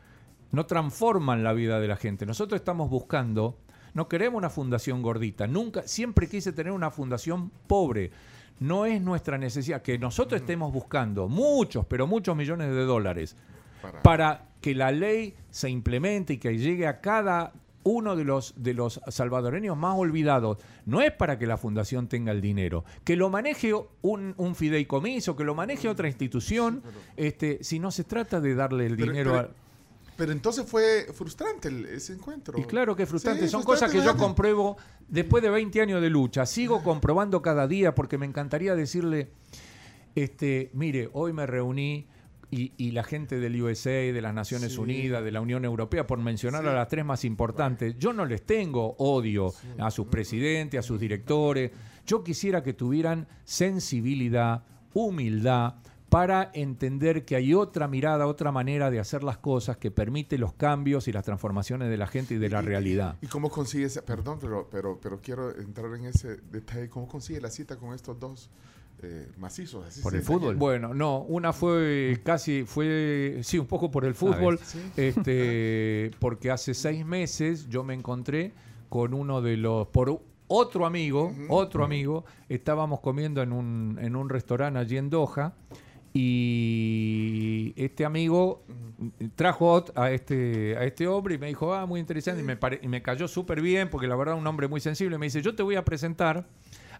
Speaker 5: no transforman la vida de la gente. Nosotros estamos buscando, no queremos una fundación gordita, nunca, siempre quise tener una fundación pobre. No es nuestra necesidad que nosotros estemos buscando muchos, pero muchos millones de dólares
Speaker 3: Para-
Speaker 5: para que la ley se implemente y que llegue a cada uno de los, de los salvadoreños más olvidados. No es para que la fundación tenga el dinero, que lo maneje un, un fideicomiso, que lo maneje otra institución, este, si no se trata de darle el
Speaker 3: Pero-
Speaker 5: dinero
Speaker 3: pero-
Speaker 5: a...
Speaker 3: Pero entonces fue frustrante el- ese encuentro.
Speaker 5: Y claro que es frustrante,
Speaker 3: Sí,
Speaker 5: son
Speaker 3: frustrante,
Speaker 5: cosas que yo compruebo después de 20 años de lucha, sigo comprobando cada día porque me encantaría decirle, este, mire, hoy me reuní y, y la gente del USA, de las Naciones Unidas, de la Unión Europea, por mencionar a las tres más importantes, yo no les tengo odio a sus presidentes, a sus directores. Yo quisiera que tuvieran sensibilidad, humildad, para entender que hay otra mirada, otra manera de hacer las cosas que permite los cambios y las transformaciones de la gente y de la
Speaker 3: Y-
Speaker 5: realidad.
Speaker 3: ¿Y cómo consigue ese, perdón, pero, pero, pero quiero entrar en ese detalle, cómo consigue la cita con estos dos eh, macizos? Así
Speaker 4: ¿Por el fútbol?
Speaker 5: Bueno, no, una fue casi, fue, sí, un poco por el fútbol,
Speaker 3: Sí.
Speaker 5: este, [LAUGHS] porque hace seis meses yo me encontré con uno de los, por otro amigo, otro amigo, estábamos comiendo en un, en un restaurante allí en Doha y este amigo trajo a este, a este hombre y me dijo, ah, muy interesante, y me, pare- y me cayó súper bien, porque la verdad un hombre muy sensible, me dice, yo te voy a presentar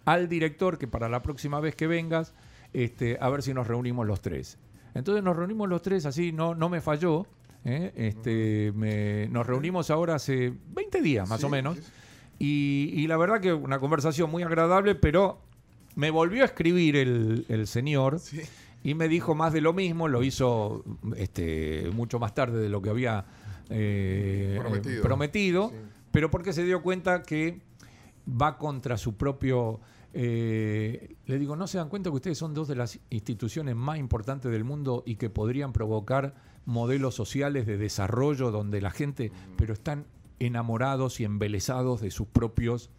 Speaker 5: al director que para la próxima vez que vengas, este, a ver si nos reunimos los tres. Entonces nos reunimos los tres, así no, no me falló. ¿eh? Este, me- nos reunimos ahora hace 20 días más
Speaker 3: Sí,
Speaker 5: o menos.
Speaker 3: sí.
Speaker 5: Y, y la verdad que una conversación muy agradable, pero me volvió a escribir el, el señor
Speaker 3: Sí.
Speaker 5: y me dijo más de lo mismo, lo hizo este, mucho más tarde de lo que había eh,
Speaker 3: Prometido.
Speaker 5: prometido, pero porque se dio cuenta que va contra su propio... eh, le digo, ¿no se dan cuenta que ustedes son dos de las instituciones más importantes del mundo y que podrían provocar modelos sociales de desarrollo donde la gente, pero están enamorados y embelesados de sus propios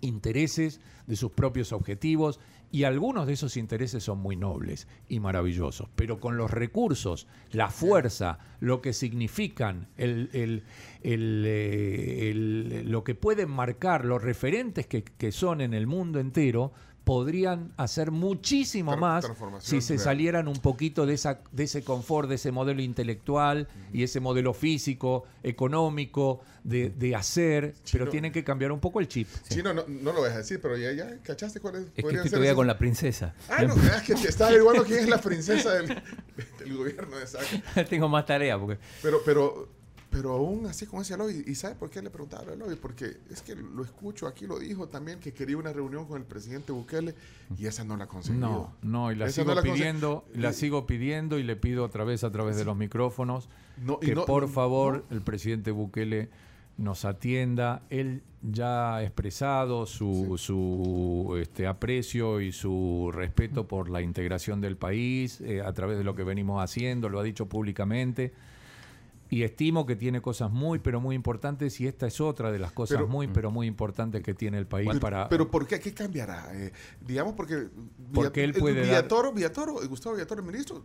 Speaker 5: intereses, de sus propios objetivos, y algunos de esos intereses son muy nobles y maravillosos, pero con los recursos, la fuerza, lo que significan, el, el- el, eh, lo que pueden marcar, los referentes que son en el mundo entero, podrían hacer muchísimo
Speaker 3: Tra-
Speaker 5: más si se
Speaker 3: real.
Speaker 5: salieran un poquito de, esa, de ese confort, de ese modelo intelectual y ese modelo físico, económico, de, de hacer, pero tienen que cambiar un poco el chip.
Speaker 3: Chino, no, no lo vas a decir, pero ya, ya ¿cachaste cuál es?
Speaker 4: Es que estoy todavía
Speaker 3: esos?
Speaker 4: con la princesa.
Speaker 3: Ah, no, es que te estaba averiguando quién es la princesa del, [LAUGHS] del gobierno de Saca. [LAUGHS]
Speaker 4: Tengo más tarea porque
Speaker 3: Pero, pero, pero aún así con ese lobby, ¿y sabe por qué le preguntaba al lobby? Porque es que lo escucho, aquí lo dijo también, que quería una reunión con el presidente Bukele y esa no la consiguió.
Speaker 5: No, no, y la
Speaker 3: Esa
Speaker 5: sigo
Speaker 3: no la conse-
Speaker 5: pidiendo, la sigo pidiendo y le pido otra vez a través de los micrófonos
Speaker 3: No,
Speaker 5: que
Speaker 3: no-
Speaker 5: por favor el presidente Bukele nos atienda. Él ya ha expresado su, su este, aprecio y su respeto por la integración del país eh, a través de lo que venimos haciendo, lo ha dicho públicamente. Y estimo que tiene cosas muy, pero muy importantes, y esta es otra de las cosas
Speaker 3: Pero-
Speaker 5: muy, pero muy importantes que tiene el país
Speaker 3: Pero,
Speaker 5: para...
Speaker 3: pero ¿por qué? ¿Qué cambiará? Eh, digamos porque...
Speaker 5: Porque él
Speaker 3: Villa-
Speaker 5: puede dar-
Speaker 3: Villatoro, Villatoro, eh, Gustavo Villatoro, el ministro,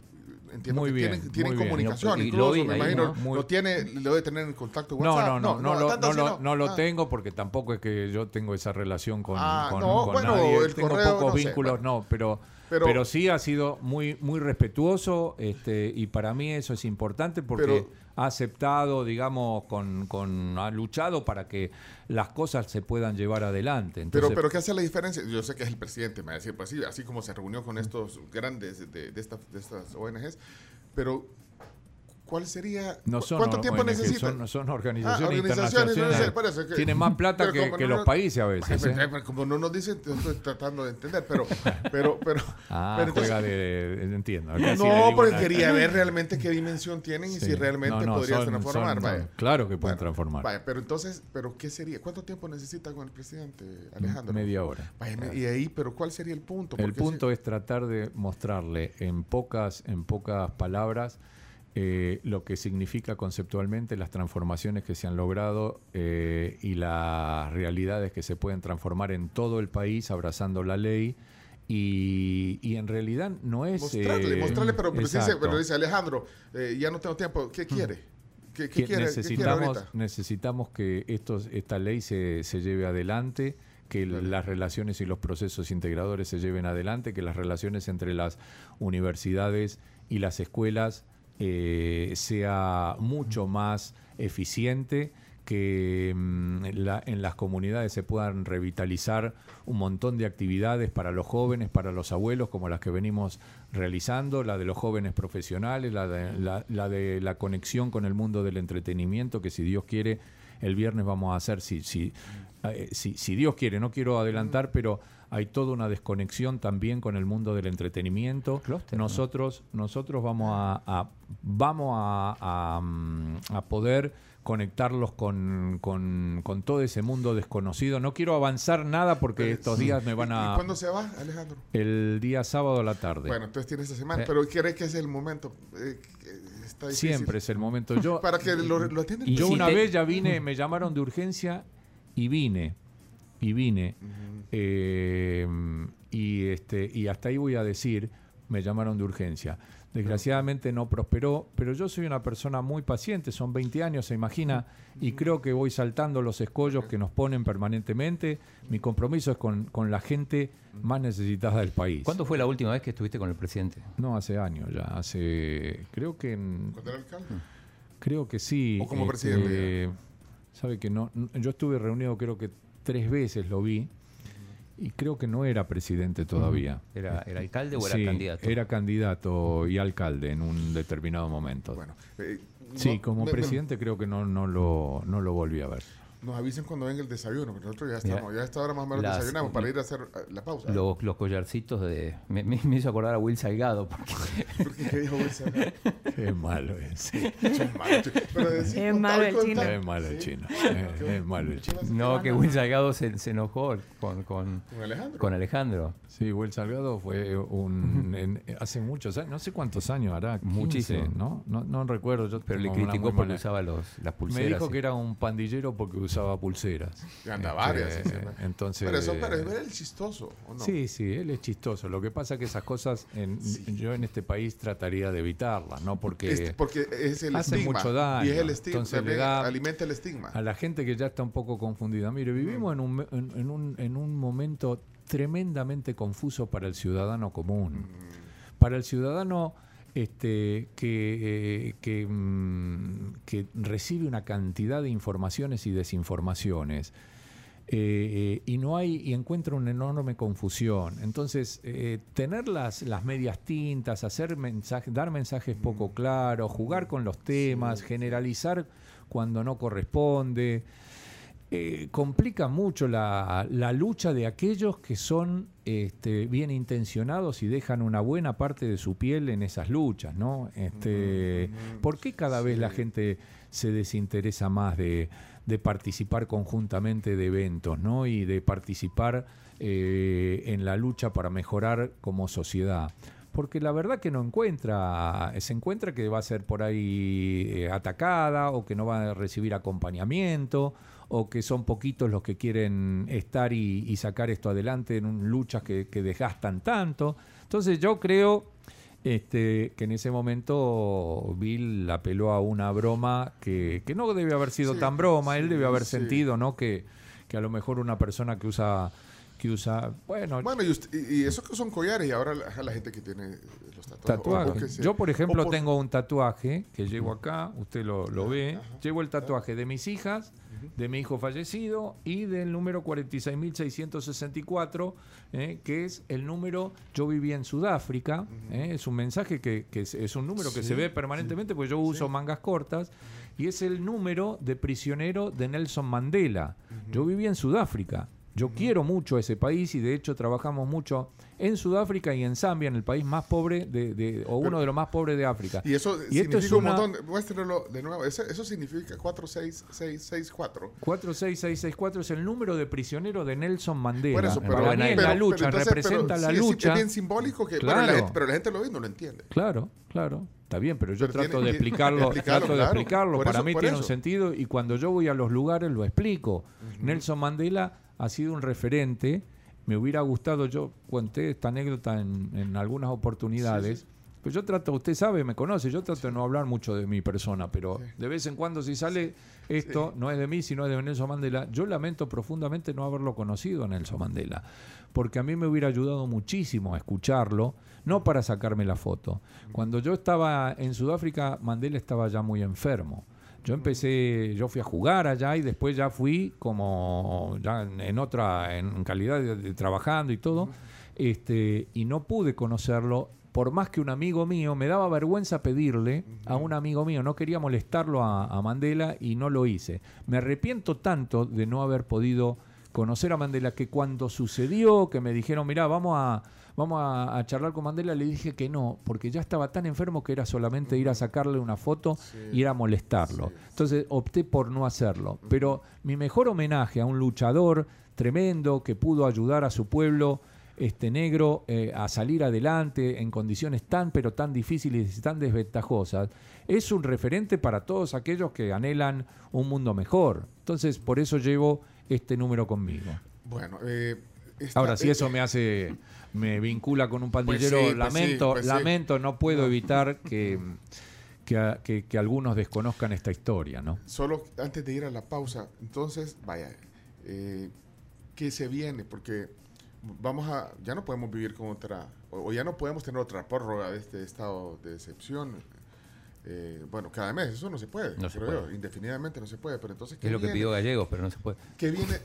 Speaker 3: entiendo
Speaker 5: Muy
Speaker 3: que
Speaker 5: bien,
Speaker 3: tienen, tienen
Speaker 5: muy bien.
Speaker 3: comunicación,
Speaker 4: y
Speaker 3: incluso,
Speaker 4: lo
Speaker 3: me
Speaker 4: ahí,
Speaker 3: imagino,
Speaker 4: ¿no?
Speaker 5: Muy-
Speaker 3: lo tiene, lo debe tener en contacto
Speaker 5: No,
Speaker 3: WhatsApp.
Speaker 5: no, no, no, lo,
Speaker 3: tanto
Speaker 5: no,
Speaker 3: así
Speaker 5: lo, no lo
Speaker 3: Ah.
Speaker 5: tengo porque tampoco es que yo tengo esa relación con,
Speaker 3: Ah,
Speaker 5: con-
Speaker 3: no,
Speaker 5: con
Speaker 3: bueno,
Speaker 5: nadie.
Speaker 3: el
Speaker 5: tengo
Speaker 3: correo,
Speaker 5: pocos
Speaker 3: no sé,
Speaker 5: vínculos,
Speaker 3: bueno.
Speaker 5: no, pero,
Speaker 3: Pero-
Speaker 5: pero, sí ha sido muy, muy respetuoso este, y para mí eso es importante porque
Speaker 3: Pero-
Speaker 5: ha aceptado, digamos, con, con, ha luchado para que las cosas se puedan llevar adelante.
Speaker 3: Pero, pero ¿qué hace la diferencia? Yo sé que es el presidente, me va a decir, pues sí, así como se reunió con estos grandes de, de, esta- de estas ONGs, pero ¿cuál sería?
Speaker 5: no son
Speaker 3: ¿Cuánto tiempo
Speaker 5: ONG,
Speaker 3: necesita?
Speaker 5: Son, son
Speaker 3: Ah,
Speaker 5: organizaciones,
Speaker 3: no sé, que- [LAUGHS]
Speaker 5: Tienen más plata que,
Speaker 3: como
Speaker 5: que
Speaker 3: no-
Speaker 5: los países a veces. ¿eh?
Speaker 3: Como no nos dicen, estoy tratando de entender, pero, [LAUGHS] pero, pero,
Speaker 5: Ah,
Speaker 3: pero entonces-
Speaker 5: juega de, entiendo. Acá
Speaker 3: no, porque
Speaker 5: una-
Speaker 3: quería ver realmente qué dimensión tienen y si realmente
Speaker 5: No,
Speaker 3: podrían transformar.
Speaker 5: son-
Speaker 3: vaya.
Speaker 5: claro que pueden
Speaker 3: Bueno,
Speaker 5: transformar.
Speaker 3: Vaya, pero entonces, pero ¿qué sería? ¿Cuánto tiempo necesita con el presidente Alejandro?
Speaker 5: Media hora.
Speaker 3: Vaya, me- y ahí, pero ¿cuál sería el punto?
Speaker 5: El punto es tratar de mostrarle en pocas, en pocas palabras eh, lo que significa conceptualmente las transformaciones que se han logrado eh, y las realidades que se pueden transformar en todo el país abrazando la ley. Y, y en realidad no es...
Speaker 3: Mostrarle,
Speaker 5: eh,
Speaker 3: mostrarle, pero, pero, dice,
Speaker 5: exacto.
Speaker 3: pero dice Alejandro, eh, ya no tengo tiempo, ¿qué quiere? ¿Qué, qué
Speaker 5: que
Speaker 3: quiere, ¿qué quiere
Speaker 5: necesitamos, necesitamos que estos, esta ley se, se lleve adelante, que las relaciones y los procesos integradores se lleven adelante, que las relaciones entre las universidades y las escuelas eh, sea mucho más eficiente, que mm, la- en las comunidades se puedan revitalizar un montón de actividades para los jóvenes, para los abuelos, como las que venimos realizando, la de los jóvenes profesionales, la de la, la de la conexión con el mundo del entretenimiento, que si Dios quiere el viernes vamos a hacer, si, si, eh, si, si Dios quiere, no quiero adelantar, pero hay toda una desconexión también con el mundo del entretenimiento.
Speaker 4: Clúster, ¿no?
Speaker 5: nosotros, nosotros vamos a, a- vamos a, a, mm, a poder conectarlos con, con- con todo ese mundo desconocido. No quiero avanzar nada porque estos días me van
Speaker 3: ¿Y
Speaker 5: a...
Speaker 3: cuándo se va, Alejandro?
Speaker 5: El día sábado a la tarde.
Speaker 3: Bueno, entonces tiene esta semana,
Speaker 4: Eh.
Speaker 3: pero ¿crees que es el momento? Eh, está.
Speaker 5: Siempre es el momento. Yo, [LAUGHS]
Speaker 3: Para que lo, lo atiendan.
Speaker 4: Y
Speaker 5: yo
Speaker 4: si
Speaker 5: una
Speaker 4: te-
Speaker 5: vez ya vine, me llamaron de urgencia y vine. Y vine. Eh, y, este, y hasta ahí voy a decir, me llamaron de urgencia. Desgraciadamente no prosperó, pero yo soy una persona muy paciente, son 20 años, se imagina, y creo que voy saltando los escollos que nos ponen permanentemente. Mi compromiso es con, con la gente más necesitada del país.
Speaker 4: ¿Cuándo fue la última vez que estuviste con el presidente?
Speaker 5: No, hace años ya, hace, creo que en,
Speaker 3: ¿Cuándo era alcalde?
Speaker 5: Creo que sí.
Speaker 3: O como
Speaker 5: este,
Speaker 3: presidente,
Speaker 5: Sabe que no, yo estuve reunido creo que tres veces lo vi y creo que no era presidente todavía.
Speaker 4: ¿Era, era alcalde o era
Speaker 5: Sí,
Speaker 4: candidato?
Speaker 5: Era candidato y alcalde en un determinado momento.
Speaker 3: Bueno, eh,
Speaker 5: sí,
Speaker 3: no-
Speaker 5: como
Speaker 3: me- me-
Speaker 5: presidente creo que no, no, lo, no lo volví a ver.
Speaker 3: Nos avisen cuando venga el desayuno, porque nosotros ya estamos,
Speaker 4: Mira,
Speaker 3: ya a esta hora más o menos
Speaker 4: las-
Speaker 3: desayunamos para ir a hacer eh, la pausa.
Speaker 4: Los, los collarcitos de... Me, me- me hizo acordar a Will Salgado. Porque [LAUGHS]
Speaker 3: ¿Qué dijo Wilson?
Speaker 5: Qué malo es.
Speaker 3: Pero decir,
Speaker 7: Es malo el chino.
Speaker 5: Es malo el chino. Es, es malo el chino.
Speaker 4: no, que Will Salgado se, se enojó con, con,
Speaker 3: Con Alejandro.
Speaker 4: con Alejandro.
Speaker 5: Sí, Will Salgado fue un [LAUGHS] en- hace muchos años, no sé cuántos años hará, 15,
Speaker 4: Muchísimo.
Speaker 5: ¿no? No, no recuerdo. Yo
Speaker 4: Pero le criticó porque usaba los, las
Speaker 5: Me
Speaker 4: pulseras.
Speaker 5: dijo
Speaker 4: y-
Speaker 5: que era un pandillero porque usaba pulseras.
Speaker 3: Y anda
Speaker 5: Este,
Speaker 3: varias. sí, sí.
Speaker 5: entonces,
Speaker 3: pero eso pero es el chistoso, ¿o no?
Speaker 5: Sí, sí, él es chistoso. Lo que pasa es que esas cosas en- yo en este país trataría de evitarlas, ¿no? Porque
Speaker 3: Este, porque es el
Speaker 5: hace
Speaker 3: estigma.
Speaker 5: mucho daño.
Speaker 3: Y es el estigma.
Speaker 5: Entonces le da-
Speaker 3: alimenta el estigma.
Speaker 5: a la gente que ya está un poco confundida. Mire, vivimos en, un, en, en un, en un momento tremendamente confuso para el ciudadano común. Para el ciudadano este, que, eh, que, mm, que recibe una cantidad de informaciones y desinformaciones. eh, eh, y no hay y encuentra una enorme confusión. Entonces, tener las, las medias tintas, hacer mensajes, dar mensajes poco claros, jugar con los temas, generalizar cuando no corresponde, eh, complica mucho la, la lucha de aquellos que son este, bien intencionados y dejan una buena parte de su piel en esas luchas, ¿no? Este, ¿Por qué cada vez la gente se desinteresa más de, de participar conjuntamente de eventos, ¿no? Y de participar eh, en la lucha para mejorar como sociedad. Porque la verdad que no encuentra, se encuentra que va a ser por ahí eh, atacada o que no va a recibir acompañamiento o que son poquitos los que quieren estar y, y sacar esto adelante en un- luchas que, que desgastan tanto. Entonces yo creo este, que en ese momento Bill apeló a una broma que, que no debe haber sido
Speaker 3: Sí,
Speaker 5: tan broma, él debe haber
Speaker 3: sí.
Speaker 5: sentido ¿no? que, que a lo mejor una persona que usa, que usa bueno,
Speaker 3: Bueno, y, usted- y- y eso que son collares, y ahora la, la gente que tiene los tatuajes.
Speaker 5: tatuaje.
Speaker 3: se-
Speaker 5: Yo, por ejemplo,
Speaker 3: por-
Speaker 5: tengo un tatuaje que llevo acá, usted lo, lo ve.
Speaker 3: Ajá.
Speaker 5: Llevo el tatuaje de mis hijas, de mi hijo fallecido y del número 46.664, eh, que es el número Yo viví en Sudáfrica. eh, es un mensaje que, que es, es un número que
Speaker 3: Sí,
Speaker 5: se ve permanentemente, porque yo uso mangas cortas. Y es el número de prisionero de Nelson Mandela. Yo viví en Sudáfrica. Yo quiero mucho ese país y de hecho trabajamos mucho en Sudáfrica y en Zambia, en el país más pobre de, de- o uno de los más pobres de África.
Speaker 3: Y eso
Speaker 5: Y esto es
Speaker 3: un
Speaker 5: una-
Speaker 3: montón. Muéstrenlo de nuevo. Eso, eso significa 46664.
Speaker 5: 46664 es el número de prisionero de Nelson Mandela.
Speaker 3: Por eso, pero,
Speaker 5: la lucha,
Speaker 3: entonces,
Speaker 5: representa la
Speaker 3: sí,
Speaker 5: lucha.
Speaker 3: Es bien simbólico, que, bueno,
Speaker 5: Claro.
Speaker 3: la gente- pero la gente lo ve y no lo entiende.
Speaker 5: Claro, claro. Está bien, pero yo
Speaker 3: Pero
Speaker 5: trato
Speaker 3: tiene-
Speaker 5: de explicarlo,
Speaker 3: explicarlo,
Speaker 5: trato de explicarlo. Para
Speaker 3: eso-
Speaker 5: mí tiene un sentido y cuando yo voy a los lugares lo explico. Nelson Mandela ha sido un referente. Me hubiera gustado, yo conté esta anécdota en, en algunas oportunidades. Pues yo trato, usted sabe, me conoce, yo trato de no hablar mucho de mi persona, pero de vez en cuando si sale esto, no es de mí, sino es de Nelson Mandela, yo lamento profundamente no haberlo conocido a Nelson Mandela, porque a mí me hubiera ayudado muchísimo a escucharlo, no para sacarme la foto. Cuando yo estaba en Sudáfrica, Mandela estaba ya muy enfermo. Yo empecé, yo fui a jugar allá y después ya fui como ya en, otra, en calidad de, de trabajando y todo, este, y no pude conocerlo. Por más que un amigo mío, me daba vergüenza pedirle a un amigo mío, no quería molestarlo a, a Mandela y no lo hice. Me arrepiento tanto de no haber podido conocer a Mandela que cuando sucedió, que me dijeron, mirá, vamos a, vamos a, a charlar con Mandela, le dije que no, porque ya estaba tan enfermo que era solamente ir a sacarle una foto y ir a molestarlo. Entonces opté por no hacerlo. Pero mi mejor homenaje a un luchador tremendo que pudo ayudar a su pueblo este negro eh, a salir adelante en condiciones tan pero tan difíciles y tan desventajosas, es un referente para todos aquellos que anhelan un mundo mejor. Entonces, por eso llevo este número conmigo.
Speaker 3: Bueno, eh, esta-
Speaker 5: Ahora, si
Speaker 3: eh,
Speaker 5: eso me hace, me vincula con un pandillero,
Speaker 3: Pues sí, pues
Speaker 5: lamento,
Speaker 3: sí, pues sí.
Speaker 5: lamento, no puedo evitar que, que, que- que algunos desconozcan esta historia, ¿no?
Speaker 3: Solo antes de ir a la pausa, entonces, vaya, eh, ¿qué se viene? Porque vamos a, ya no podemos vivir con otra, o, o ya no podemos tener otra prórroga de este estado de excepción. Eh, bueno, cada mes, eso no se puede,
Speaker 4: No se
Speaker 3: yo, indefinidamente no se puede, pero entonces, ¿qué
Speaker 4: Es lo que pidió Gallegos, pero no se puede.
Speaker 3: ¿Qué viene?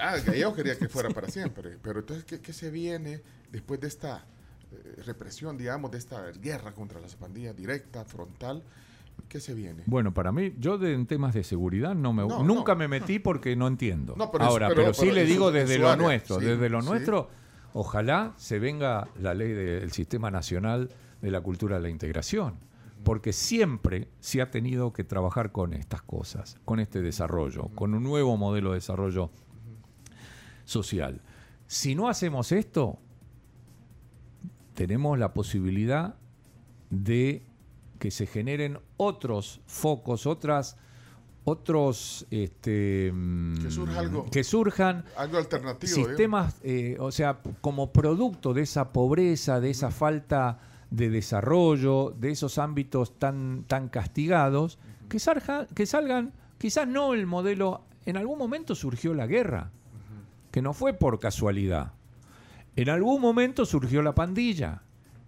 Speaker 3: Ah, Gallego quería que fuera para siempre, pero entonces, ¿qué, qué se viene después de esta eh, represión, digamos, de esta guerra contra las pandillas directa, frontal? ¿Qué se viene?
Speaker 5: Bueno, para mí, yo de, en temas de seguridad no me,
Speaker 3: No,
Speaker 5: nunca
Speaker 3: no.
Speaker 5: me metí porque no entiendo.
Speaker 3: No, pero es-
Speaker 5: Ahora,
Speaker 3: pero-
Speaker 5: pero, sí
Speaker 3: pero
Speaker 5: le digo desde lo
Speaker 3: área,
Speaker 5: nuestro,
Speaker 3: sí,
Speaker 5: desde lo
Speaker 3: sí.
Speaker 5: nuestro, ojalá se venga la ley del Sistema Nacional de la Cultura de la Integración, porque siempre se ha tenido que trabajar con estas cosas, con este desarrollo, con un nuevo modelo de desarrollo social. Si no hacemos esto, tenemos la posibilidad de que se generen otros focos, otras, otros, este,
Speaker 3: Que surja algo.
Speaker 5: que surjan
Speaker 3: Algo alternativo.
Speaker 5: sistemas, eh, o sea, como producto de esa pobreza, de esa falta de desarrollo, de esos ámbitos tan, tan castigados, que, que salgan, quizás no el modelo, en algún momento surgió la guerra, que no fue por casualidad. En algún momento surgió la pandilla.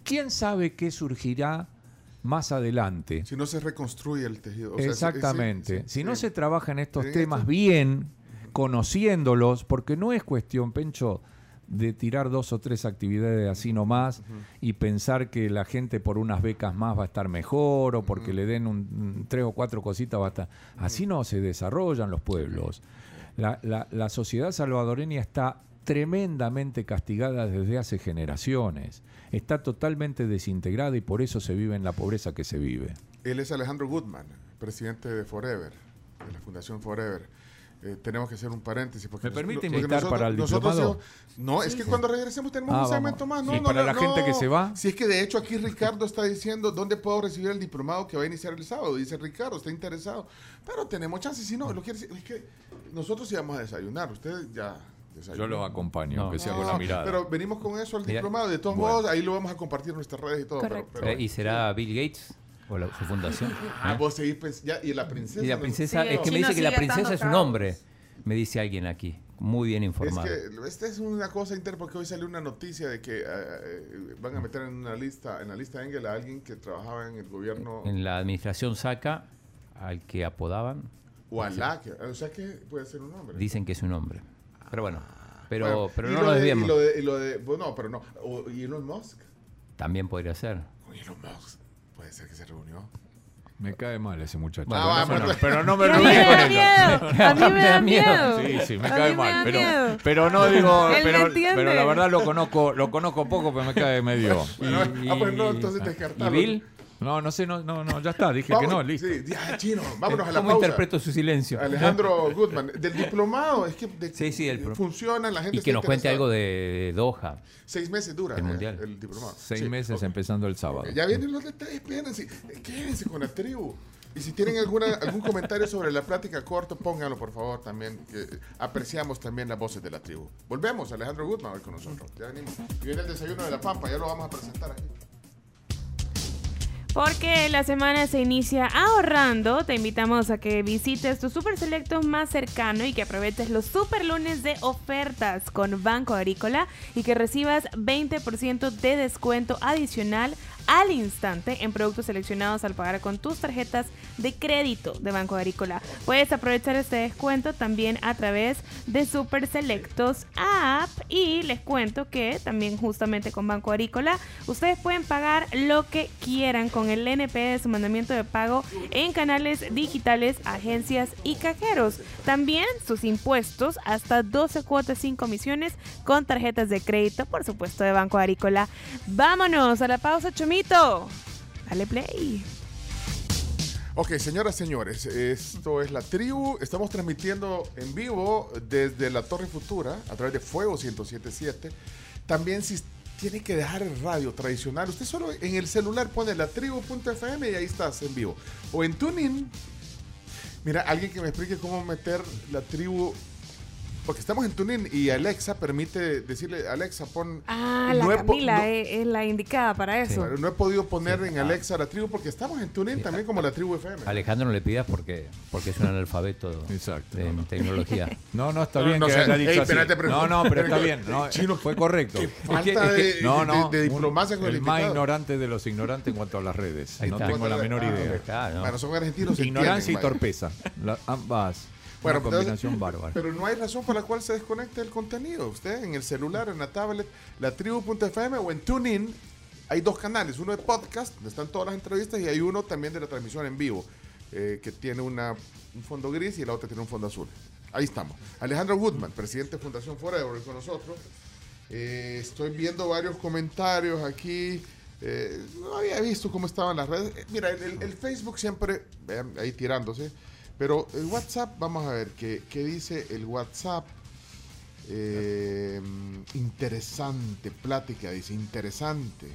Speaker 5: ¿Quién sabe qué surgirá más adelante?
Speaker 3: Si no se reconstruye el tejido. o sea,
Speaker 5: Exactamente. si no se trabaja en estos temas
Speaker 3: esto-
Speaker 5: bien, conociéndolos, porque no es cuestión, Pencho, de tirar dos o tres actividades así nomás y pensar que la gente por unas becas más va a estar mejor o porque le den un, un tres o cuatro cositas va a estar. Así no se desarrollan los pueblos. La, la- la sociedad salvadoreña está tremendamente castigada desde hace generaciones. Está totalmente desintegrada y por eso se vive en la pobreza que se vive.
Speaker 3: Él es Alejandro Goodman, presidente de Forever, de la Fundación Forever. Eh, tenemos que hacer un paréntesis. Porque
Speaker 5: ¿Me permite
Speaker 3: porque
Speaker 5: invitar para el diplomado?
Speaker 3: hemos- no, es que cuando regresemos tenemos
Speaker 5: Ah,
Speaker 3: un
Speaker 5: vamos.
Speaker 3: segmento más. No,
Speaker 5: Sí,
Speaker 3: no,
Speaker 5: para
Speaker 3: no,
Speaker 5: la
Speaker 3: no.
Speaker 5: gente que se va.
Speaker 3: Si es que de hecho aquí Ricardo está diciendo dónde puedo recibir el diplomado que va a iniciar el sábado. Dice Ricardo, está interesado. Pero tenemos chance. Si no, lo quiere decir. Es que nosotros íbamos a desayunar. Ustedes ya.
Speaker 5: Yo
Speaker 3: desayunaron.
Speaker 5: los acompaño,
Speaker 4: No.
Speaker 5: aunque sea con
Speaker 3: No,
Speaker 5: la mirada.
Speaker 3: Pero venimos con eso al diplomado. De todos
Speaker 5: bueno.
Speaker 3: modos, ahí lo vamos a compartir en nuestras redes y todo. pero-
Speaker 7: Correcto.
Speaker 3: pero-
Speaker 4: Eh, ¿Y será Bill Gates o la- su fundación? [LAUGHS]
Speaker 3: Ah,
Speaker 4: ¿Eh?
Speaker 3: vos seguís ya, y la princesa.
Speaker 4: Y la princesa,
Speaker 7: Sí,
Speaker 4: es que me dice que la princesa es un hombre, me dice alguien aquí, muy bien
Speaker 3: Es
Speaker 4: informado.
Speaker 3: que esta es una cosa interna porque hoy salió una noticia de que eh, eh, van a meter en una lista, en la lista Engel a alguien que trabajaba en el gobierno
Speaker 4: En la administración saca al que apodaban,
Speaker 3: o a la que, o sea que puede ser un hombre.
Speaker 4: dicen que es un hombre. Pero bueno, pero,
Speaker 3: Bueno,
Speaker 4: pero
Speaker 3: y
Speaker 4: no
Speaker 3: lo
Speaker 4: lo
Speaker 3: de-
Speaker 4: desviemos.
Speaker 3: Y lo de, y lo de- bueno, pero no, o y Elon Musk.
Speaker 4: También podría ser.
Speaker 3: Con Elon Musk puede ser que se reunió.
Speaker 5: Me cae mal ese muchacho.
Speaker 3: Ah,
Speaker 5: pero, no,
Speaker 3: bueno.
Speaker 5: pero no me [LAUGHS] reuní
Speaker 7: me
Speaker 5: con
Speaker 7: da
Speaker 5: él.
Speaker 7: miedo. [LAUGHS] A mí me da miedo.
Speaker 5: Sí, sí, me
Speaker 7: A
Speaker 5: cae
Speaker 7: me
Speaker 5: mal. Pero,
Speaker 7: miedo.
Speaker 5: pero no [LAUGHS] digo, pero, pero la verdad lo conozco, lo conozco poco, pero me cae medio.
Speaker 3: Bueno, ah, pues no, entonces
Speaker 4: ¿Y
Speaker 3: descartalo.
Speaker 4: Bill?
Speaker 5: No, no sé, no, no, no, ya está, dije que
Speaker 3: Vamos-
Speaker 5: no, listo.
Speaker 3: Sí, ya, chino, vámonos a la
Speaker 4: ¿Cómo
Speaker 3: pausa.
Speaker 4: interpreto su silencio?
Speaker 3: Alejandro [LAUGHS] Goodman, del diplomado, es que de-
Speaker 4: Sí, sí, el
Speaker 3: funciona, la gente
Speaker 4: Y que nos cuente algo de Doha.
Speaker 3: Seis meses dura
Speaker 4: El mundial.
Speaker 3: el diplomado.
Speaker 5: Seis
Speaker 3: Sí,
Speaker 5: meses
Speaker 3: ok.
Speaker 5: empezando el sábado.
Speaker 3: Ya vienen los detalles, espérense. Eh, Quédense con la tribu. Y si tienen alguna, algún comentario sobre la plática corto, pónganlo por favor también. que eh, apreciamos también las voces de la tribu. Volvemos, Alejandro Guzmán hoy con nosotros. Ya venimos. Y viene el desayuno de la Pampa, ya lo vamos a presentar aquí.
Speaker 7: Porque la semana se inicia ahorrando, te invitamos a que visites tu super selecto más cercano y que aproveches los super lunes de ofertas con Banco Agrícola y que recibas 20% de descuento adicional al instante en productos seleccionados al pagar con tus tarjetas de crédito de Banco Agrícola. Puedes aprovechar este descuento también a través de Super Selectos App y les cuento que también justamente con Banco Agrícola ustedes pueden pagar lo que quieran con el NP de su mandamiento de pago en canales digitales, agencias y cajeros. También sus impuestos hasta 12 cuotas sin comisiones con tarjetas de crédito, por supuesto, de Banco Agrícola. Vámonos a la pausa, Dale play.
Speaker 3: Ok, señoras, señores, esto es La Tribu. Estamos transmitiendo en vivo desde la Torre Futura a través de Fuego 1077. También si tiene que dejar el radio tradicional, usted solo en el celular pone la tribu.fm y ahí estás en vivo. O en TuneIn. Mira, alguien que me explique cómo meter la tribu porque estamos en TuneIn y Alexa permite decirle, Alexa, pon...
Speaker 7: Ah,
Speaker 3: no
Speaker 7: la Camila
Speaker 3: no-
Speaker 7: es, es la indicada para eso.
Speaker 3: Pero no he podido poner en
Speaker 4: Ah.
Speaker 3: Alexa la tribu porque estamos en TuneIn también como la tribu FM.
Speaker 4: Alejandro no le pidas porque, porque es un analfabeto [LAUGHS]
Speaker 5: Exacto,
Speaker 4: en
Speaker 5: no, no.
Speaker 4: tecnología. [LAUGHS]
Speaker 5: No, no, está bien
Speaker 3: no
Speaker 5: que
Speaker 3: sé.
Speaker 5: haya dicho
Speaker 3: Ey,
Speaker 5: así.
Speaker 3: espérate, pero-
Speaker 5: no, no, pero está [LAUGHS] bien. No,
Speaker 3: Chino,
Speaker 5: fue correcto.
Speaker 3: Falta de,
Speaker 5: No, no.
Speaker 3: de- de
Speaker 5: un-
Speaker 3: diplomacia con el,
Speaker 5: el más ignorante de los ignorantes en cuanto a las redes.
Speaker 4: Ahí
Speaker 5: no
Speaker 4: está.
Speaker 5: tengo la menor
Speaker 3: Ah,
Speaker 5: idea.
Speaker 4: Ah, ¿no?
Speaker 3: Bueno, son argentinos. se
Speaker 5: Ignorancia y torpeza. Ambas.
Speaker 3: Bueno,
Speaker 5: una combinación [LAUGHS] bárbara.
Speaker 3: Pero no hay razón por la cual se desconecte el contenido. Usted en el celular, en la tablet, la tribu.fm o en TuneIn, hay dos canales. Uno de podcast, donde están todas las entrevistas, y hay uno también de la transmisión en vivo, eh, que tiene una, un fondo gris y la otra tiene un fondo azul. Ahí estamos. Alejandro Goodman, presidente de Fundación Forever, con nosotros. Eh, estoy viendo varios comentarios aquí. Eh, no había visto cómo estaban las redes. Mira, el, el- el Facebook siempre, vean, ahí tirándose. Pero el WhatsApp, vamos a ver qué, qué dice el WhatsApp. Eh, interesante plática, dice, interesante.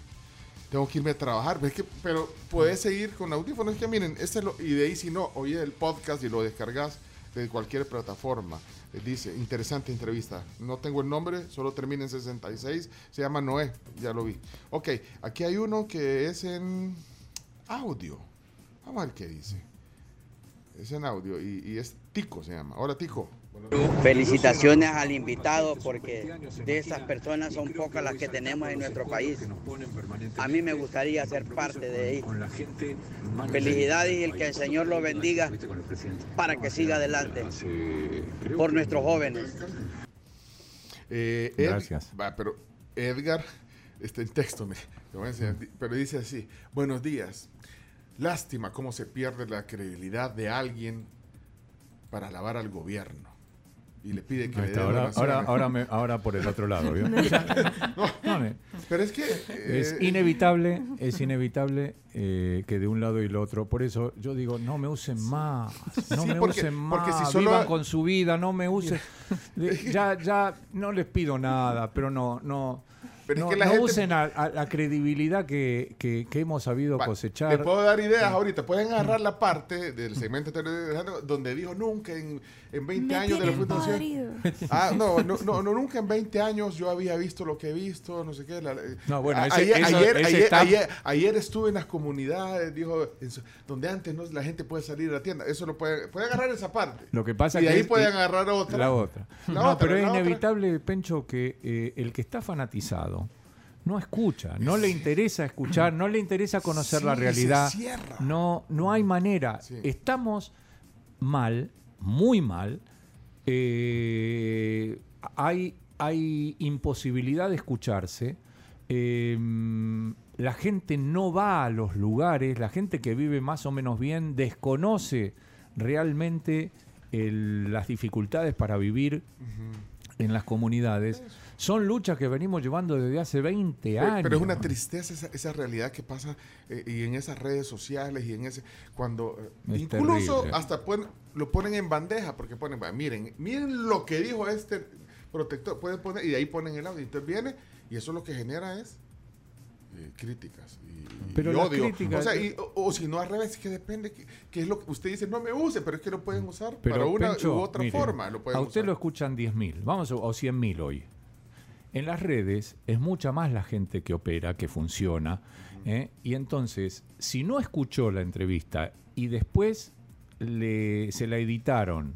Speaker 3: Tengo que irme a trabajar, pero, es que, pero puedes seguir con audífonos. Es que miren, este es lo, y de ahí si no, oye el podcast y lo descargas de cualquier plataforma. Eh, Dice, interesante entrevista. No tengo el nombre, solo termina en 66. Se llama Noé, ya lo vi. Ok, aquí hay uno que es en audio. Vamos a ver qué dice. Es en audio y, y es Tico se llama. Hola Tico.
Speaker 8: Felicitaciones al invitado porque de esas personas son pocas las que tenemos en nuestro país. A mí me gustaría ser parte de ahí. Felicidades y el que el Señor lo bendiga para que siga adelante por nuestros jóvenes.
Speaker 3: Eh, Ed-
Speaker 5: Gracias.
Speaker 3: va, pero Edgar, está en texto, me, lo voy a enseñar, pero dice así, buenos días. Lástima cómo se pierde la credibilidad de alguien para alabar al gobierno. Y le pide que le dé
Speaker 5: ahora, ahora, ahora, me- ahora por el otro lado, ¿vio? [LAUGHS] [LAUGHS] No, no,
Speaker 3: Pero es que...
Speaker 5: Es
Speaker 3: eh,
Speaker 5: inevitable, es inevitable eh, que de un lado y el otro. Por eso yo digo, no me usen más, [LAUGHS] no
Speaker 3: Sí,
Speaker 5: me
Speaker 3: porque-
Speaker 5: usen más,
Speaker 3: porque si solo-
Speaker 5: vivan con su vida, no me usen. Ya, ya no les pido nada, pero no, no.
Speaker 3: Pero es
Speaker 5: no,
Speaker 3: que la
Speaker 5: no
Speaker 3: gente-
Speaker 5: usen a, a la credibilidad que, que- que hemos sabido cosechar.
Speaker 3: Le puedo dar ideas ahorita. Pueden agarrar la parte del segmento donde dijo nunca en, en 20
Speaker 7: Me
Speaker 3: años de la fundación. Ah, [LAUGHS] no, no, no, no, nunca en 20 años yo había visto lo que he visto, no sé qué. la-
Speaker 5: No, bueno, ese-
Speaker 3: ayer,
Speaker 5: eso-
Speaker 3: ayer,
Speaker 5: ese
Speaker 3: ayer,
Speaker 5: está-
Speaker 3: ayer- ayer estuve en las comunidades, dijo, su- donde antes no, la gente puede salir a la tienda. Eso lo puede, puede agarrar esa parte.
Speaker 5: Lo que pasa
Speaker 3: y de
Speaker 5: que
Speaker 3: ahí
Speaker 5: es-
Speaker 3: pueden agarrar otra.
Speaker 5: La otra. [LAUGHS]
Speaker 3: La
Speaker 5: no,
Speaker 3: otra,
Speaker 5: pero es
Speaker 3: otra.
Speaker 5: inevitable, Pencho, que eh, el que está fanatizado no escucha, no le interesa escuchar, no le interesa conocer
Speaker 3: Sí,
Speaker 5: la
Speaker 3: se
Speaker 5: realidad.
Speaker 3: cierra.
Speaker 5: No, no hay manera.
Speaker 3: Sí.
Speaker 5: Estamos mal, muy mal. eh, hay, hay imposibilidad de escucharse. eh, la gente no va a los lugares, la gente que vive más o menos bien desconoce realmente el- las dificultades para vivir en las comunidades. Son luchas que venimos llevando desde hace 20
Speaker 3: Pero,
Speaker 5: años.
Speaker 3: pero es una tristeza esa, esa realidad que pasa eh, y en esas redes sociales y en ese cuando eh,
Speaker 5: Es
Speaker 3: incluso
Speaker 5: terrible.
Speaker 3: hasta pon- lo ponen en bandeja porque ponen "Va, miren miren lo que dijo este protector pueden poner y de ahí ponen el audio entonces viene y eso lo que genera es eh, críticas y,
Speaker 5: Pero
Speaker 3: y odio
Speaker 5: críticas-
Speaker 3: o sea y- o, o si no al revés que depende que, que es lo que usted dice no me use pero es que lo pueden usar
Speaker 5: Pero,
Speaker 3: para una
Speaker 5: Pencho,
Speaker 3: u otra
Speaker 5: mire,
Speaker 3: forma lo
Speaker 5: a usted
Speaker 3: usar.
Speaker 5: lo escuchan 10.000, vamos a, o 100.000 hoy. En las redes es mucha más la gente que opera, que funciona. ¿eh? Y entonces, si no escuchó la entrevista y después le, se la editaron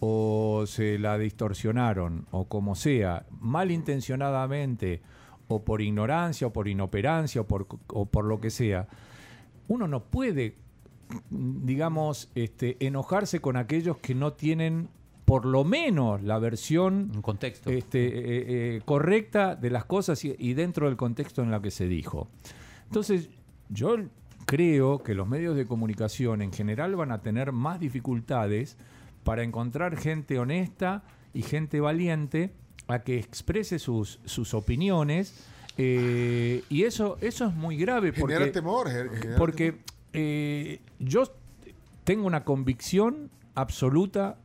Speaker 5: o se la distorsionaron o como sea, malintencionadamente o por ignorancia, o por inoperancia, o por, o por lo que sea, uno no puede, digamos, este, enojarse con aquellos que no tienen por lo menos la versión
Speaker 4: Un contexto.
Speaker 5: este, eh, eh, correcta de las cosas y, y dentro del contexto en la que se dijo. Entonces, yo creo que los medios de comunicación en general van a tener más dificultades para encontrar gente honesta y gente valiente a que exprese sus, sus opiniones. eh, y eso, eso es muy grave porque,
Speaker 3: Genera temor.
Speaker 5: porque eh, yo tengo una convicción absoluta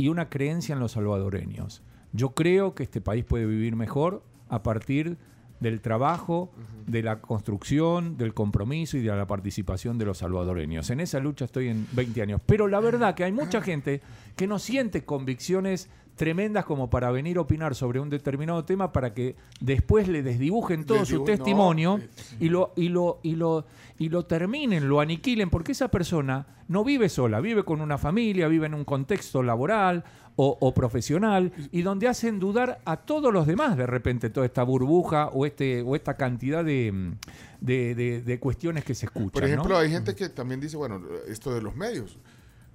Speaker 5: y una creencia en los salvadoreños. Yo creo que este país puede vivir mejor a partir del trabajo, de la construcción, del compromiso y de la participación de los salvadoreños. En esa lucha estoy en 20 años. Pero la verdad que hay mucha gente que no siente convicciones tremendas como para venir a opinar sobre un determinado tema para que después le desdibujen todo su testimonio
Speaker 3: no, eh,
Speaker 5: y lo, y lo, y lo, y lo terminen, lo aniquilen, porque esa persona no vive sola, vive con una familia, vive en un contexto laboral o, o profesional, y donde hacen dudar a todos los demás de repente toda esta burbuja o este, o esta cantidad de, de, de- de cuestiones que se escuchan.
Speaker 3: Por ejemplo,
Speaker 5: ¿no?
Speaker 3: hay gente que también dice, bueno, esto de los medios.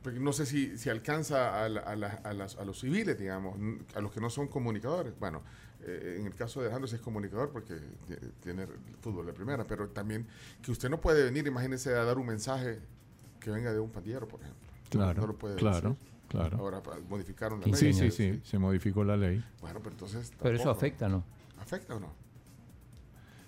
Speaker 3: Porque no sé si, si alcanza a, la- a la- a las- a los civiles, digamos, a los que no son comunicadores. Bueno, eh, en el caso de Alejandro sí es comunicador porque ti- tiene fútbol de primera, pero también que usted no puede venir, imagínese, a dar un mensaje que venga de un pandillero, por ejemplo.
Speaker 5: Claro,
Speaker 3: no lo puede
Speaker 5: claro,
Speaker 3: decir.
Speaker 5: Claro.
Speaker 3: Ahora pa- modificaron la
Speaker 5: Sí,
Speaker 3: ley.
Speaker 5: sí, sí, se modificó la ley.
Speaker 3: Bueno, pero entonces...
Speaker 4: Pero eso afecta, ¿no?
Speaker 3: ¿Afecta o no?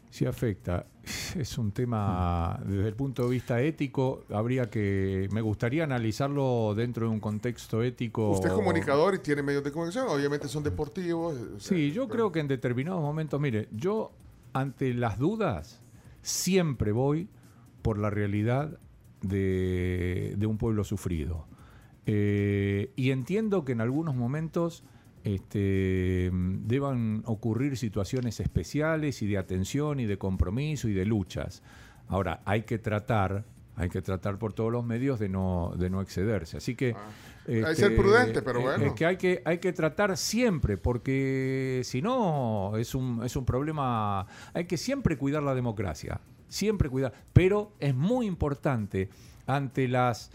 Speaker 5: Sí afecta. [LAUGHS] Es un tema, desde el punto de vista ético, habría que, me gustaría analizarlo dentro de un contexto ético.
Speaker 3: Usted es comunicador y tiene medios de comunicación, obviamente son deportivos. eh, o sea,
Speaker 5: Sí, yo
Speaker 3: pero-
Speaker 5: creo que en determinados momentos, mire, yo ante las dudas siempre voy por la realidad de, de un pueblo sufrido. Eh, y entiendo que en algunos momentos este, deban ocurrir situaciones especiales y de atención y de compromiso y de luchas. Ahora, hay que tratar, hay que tratar por todos los medios de no, de no excederse. Así que... este,
Speaker 3: Hay que ser prudente, pero
Speaker 5: eh,
Speaker 3: bueno.
Speaker 5: Es que hay que, hay que tratar siempre, porque si no es un, es un problema. Hay que siempre cuidar la democracia, siempre cuidar. Pero es muy importante ante las,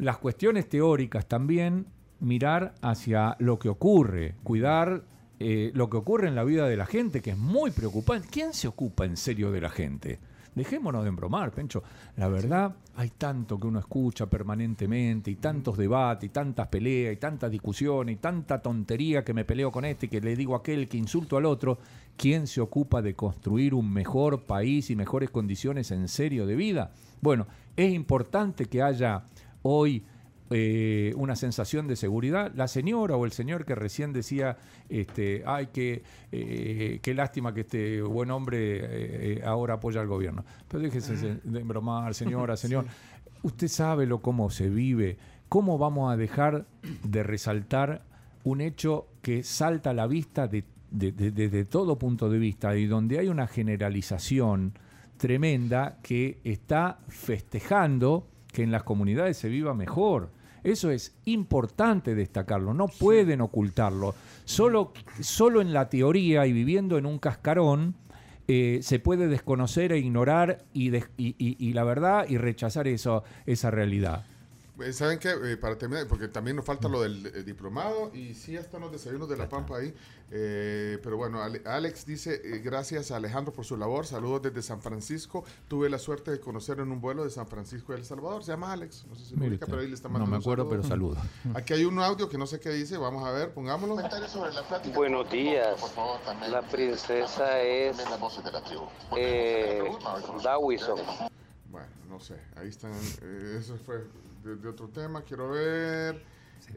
Speaker 5: las cuestiones teóricas también mirar hacia lo que ocurre, cuidar eh, lo que ocurre en la vida de la gente, que es muy preocupante. ¿Quién se ocupa en serio de la gente? Dejémonos de embromar, Pencho. La verdad, hay tanto que uno escucha permanentemente, y tantos debates, y tantas peleas, y tantas discusiones, y tanta tontería que me peleo con este, que le digo a aquel, que insulto al otro. ¿Quién se ocupa de construir un mejor país y mejores condiciones en serio de vida? Bueno, es importante que haya hoy eh, una sensación de seguridad. La señora o el señor que recién decía, este, ay, qué, eh, qué lástima que este buen hombre eh, ahora apoya al gobierno. Pero déjese se- de bromar, señora, [LAUGHS] señor. Usted sabe lo cómo se vive. ¿Cómo vamos a dejar de resaltar un hecho que salta a la vista de, de- de- desde todo punto de vista y donde hay una generalización tremenda que está festejando que en las comunidades se viva mejor. Eso es importante destacarlo, no pueden ocultarlo. Solo, solo en la teoría y viviendo en un cascarón eh, se puede desconocer e ignorar y, y- y la verdad y rechazar eso, esa realidad.
Speaker 3: Eh, ¿Saben qué? Eh, para terminar, porque también nos falta lo del eh, diplomado y sí están los desayunos de La Pampa ahí. Eh, pero bueno, Ale- Alex dice, eh, gracias a Alejandro por su labor, saludos desde San Francisco. Tuve la suerte de conocerlo en un vuelo de San Francisco de El Salvador, se llama Alex, no sé si
Speaker 5: Mire
Speaker 3: ubica, pero ahí le está
Speaker 5: no
Speaker 3: mandando
Speaker 5: me
Speaker 3: un
Speaker 5: acuerdo, pero
Speaker 3: saludo.
Speaker 5: saludo. [LAUGHS]
Speaker 3: Aquí hay un audio que no sé qué dice, vamos a ver, pongámoslo.
Speaker 9: Buenos días. La princesa es eh, Dawison.
Speaker 3: Bueno, no sé, ahí están, eh, eso fue de, de otro tema, quiero ver.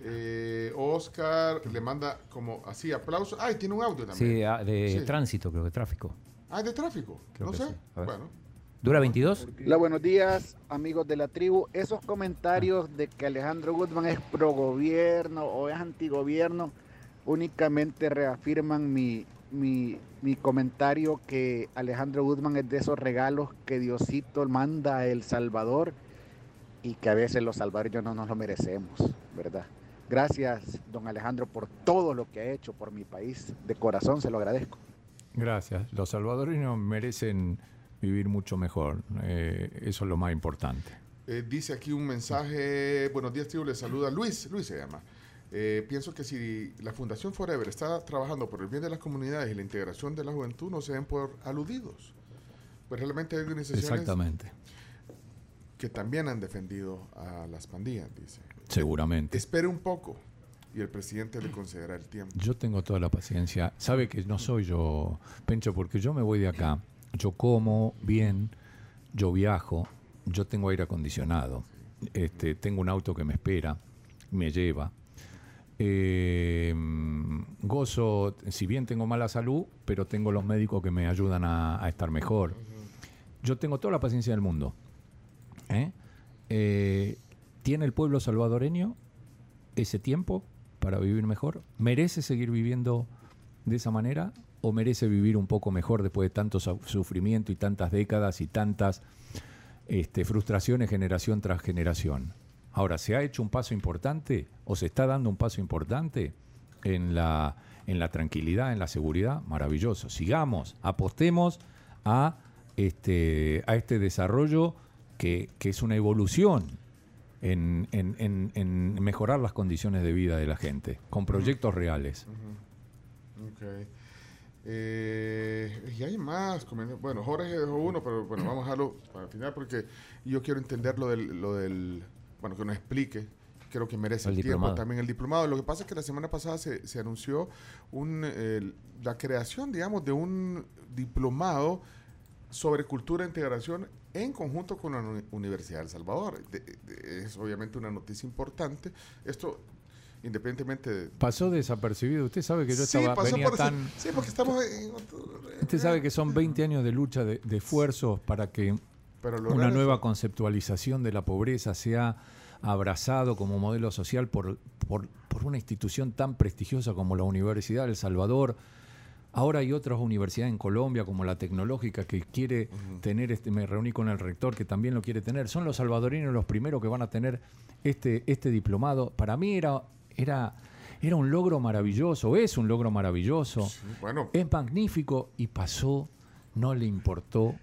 Speaker 3: Eh, Oscar le manda como así aplausos. Ay, tiene un audio también.
Speaker 4: Sí, ah, de
Speaker 3: Sí.
Speaker 4: tránsito, creo que tráfico.
Speaker 3: Ah, de tráfico.
Speaker 4: Creo
Speaker 3: no sé.
Speaker 4: sí.
Speaker 3: Bueno.
Speaker 4: ¿Dura 22?
Speaker 10: Hola, buenos días, amigos de la tribu. Esos comentarios de que Alejandro Guzmán es pro gobierno o es antigobierno únicamente reafirman mi, mi, mi comentario que Alejandro Guzmán es de esos regalos que Diosito manda a El Salvador y que a veces los salvadoreños no nos lo merecemos, ¿verdad? Gracias, don Alejandro, por todo lo que ha hecho por mi país. De corazón se lo agradezco.
Speaker 5: Gracias. Los salvadoreños merecen vivir mucho mejor. Eh, eso es lo más importante.
Speaker 3: Eh, dice aquí un mensaje. Buenos días, tío. Le saluda Luis. Luis se llama. Eh, pienso que si la Fundación Forever está trabajando por el bien de las comunidades y la integración de la juventud, no se den por aludidos. Pues realmente hay organizaciones
Speaker 5: Exactamente.
Speaker 3: Que también han defendido a las pandillas, dice.
Speaker 5: Seguramente.
Speaker 3: Espere un poco y el presidente le concederá el tiempo.
Speaker 5: Yo tengo toda la paciencia. Sabe que no soy yo, Pencho, porque yo me voy de acá. Yo como bien, yo viajo, yo tengo aire acondicionado, este, tengo un auto que me espera, me lleva. Eh, gozo, si bien tengo mala salud, pero tengo los médicos que me ayudan a, a estar mejor. Yo tengo toda la paciencia del mundo. ¿Eh? Eh, ¿Tiene el pueblo salvadoreño ese tiempo para vivir mejor? ¿Merece seguir viviendo de esa manera? ¿O merece vivir un poco mejor después de tanto su- sufrimiento y tantas décadas y tantas este, frustraciones generación tras generación? Ahora, ¿se ha hecho un paso importante o se está dando un paso importante en la, en la tranquilidad, en la seguridad? Maravilloso. Sigamos, apostemos a este, a este desarrollo que, que es una evolución en, en- en- en mejorar las condiciones de vida de la gente, con proyectos reales.
Speaker 3: Ok. Eh, y hay más. Bueno, Jorge dejó uno, pero bueno, vamos a dejarlo final porque yo quiero entender lo del, lo del bueno, que nos explique. Creo que merece
Speaker 4: El
Speaker 3: el, tiempo
Speaker 4: diplomado.
Speaker 3: también el diplomado. Lo que pasa es que la semana pasada se, se anunció un, eh, la creación, digamos, de un diplomado sobre cultura e integración en conjunto con la Uni- Universidad de El Salvador. De- de- es obviamente una noticia importante. Esto, independientemente de,
Speaker 5: Pasó desapercibido. Usted sabe que yo
Speaker 3: Sí,
Speaker 5: estaba, venía
Speaker 3: por
Speaker 5: tan...
Speaker 3: Sí, porque estamos en otro-
Speaker 5: Usted sabe que son 20 años de lucha, de, de esfuerzos para que
Speaker 3: Pero
Speaker 5: una
Speaker 3: eso-
Speaker 5: nueva conceptualización de la pobreza sea abrazado como modelo social por, por, por una institución tan prestigiosa como la Universidad de El Salvador. Ahora hay otras universidades en Colombia, como la tecnológica, que quiere tener, este, me reuní con el rector que también lo quiere tener. Son los salvadoreños los primeros que van a tener este, este diplomado. Para mí era, era, era un logro maravilloso, es un logro maravilloso.
Speaker 3: Bueno,
Speaker 5: Es magnífico y pasó, no le importó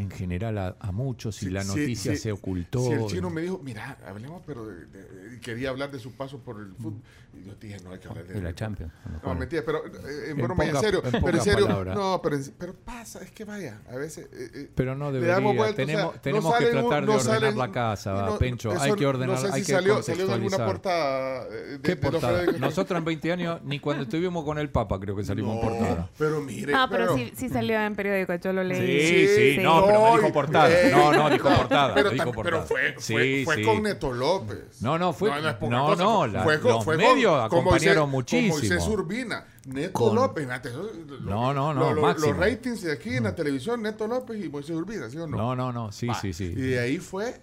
Speaker 5: en general a, a muchos y
Speaker 3: Sí,
Speaker 5: la noticia se ocultó.
Speaker 3: Si el chino me dijo, mira, hablemos, pero de- de- y quería hablar de su paso por el fútbol. Y yo dije, no hay que hablar de
Speaker 4: De la Champions.
Speaker 3: No, mentira, pero eh, en
Speaker 5: En
Speaker 3: broma serio.
Speaker 5: en
Speaker 3: pero en serio, no, pero, pasa, es que vaya, a veces. eh, eh,
Speaker 5: Pero no
Speaker 3: le
Speaker 5: debería.
Speaker 3: damos vuelta, o sea,
Speaker 5: tenemos
Speaker 3: no
Speaker 5: tenemos que
Speaker 3: salen
Speaker 5: tratar de ordenar
Speaker 3: salen-
Speaker 5: la casa,
Speaker 3: no-
Speaker 5: Pencho.
Speaker 3: eso
Speaker 5: hay que ordenar,
Speaker 3: No sé
Speaker 5: hay
Speaker 3: si
Speaker 5: que
Speaker 3: salió, salió en alguna
Speaker 5: contextualizar.
Speaker 3: portada. eh, de-
Speaker 5: ¿Qué portada? Nosotros en 20 años, ni cuando estuvimos con el Papa, creo que salimos en portada.
Speaker 3: Pero mire.
Speaker 7: No, pero sí, sí salió en periódico, yo lo leí.
Speaker 5: Sí, sí, no, pero no dijo portada.
Speaker 3: eh,
Speaker 5: No, no, dijo portada.
Speaker 3: Pero,
Speaker 5: dijo portada.
Speaker 3: pero fue,
Speaker 5: Sí,
Speaker 3: fue, fue
Speaker 5: sí.
Speaker 3: con Neto López.
Speaker 5: No, no, fue- no,
Speaker 3: cosa,
Speaker 5: no,
Speaker 3: fue-
Speaker 5: la-
Speaker 3: fue con-
Speaker 5: los
Speaker 3: fue
Speaker 5: medios
Speaker 3: con- con
Speaker 5: acompañaron
Speaker 3: Moisés-
Speaker 5: muchísimo.
Speaker 3: Con Moisés Urbina, Neto
Speaker 5: Con-
Speaker 3: López. fíjate, eso- lo-
Speaker 5: No, no, no,
Speaker 3: lo-. Los ratings de aquí en la televisión, Neto López y Moisés Urbina, ¿sí o no?
Speaker 5: No, no, no, sí,
Speaker 3: Va,
Speaker 5: sí, sí.
Speaker 3: Y de ahí fue.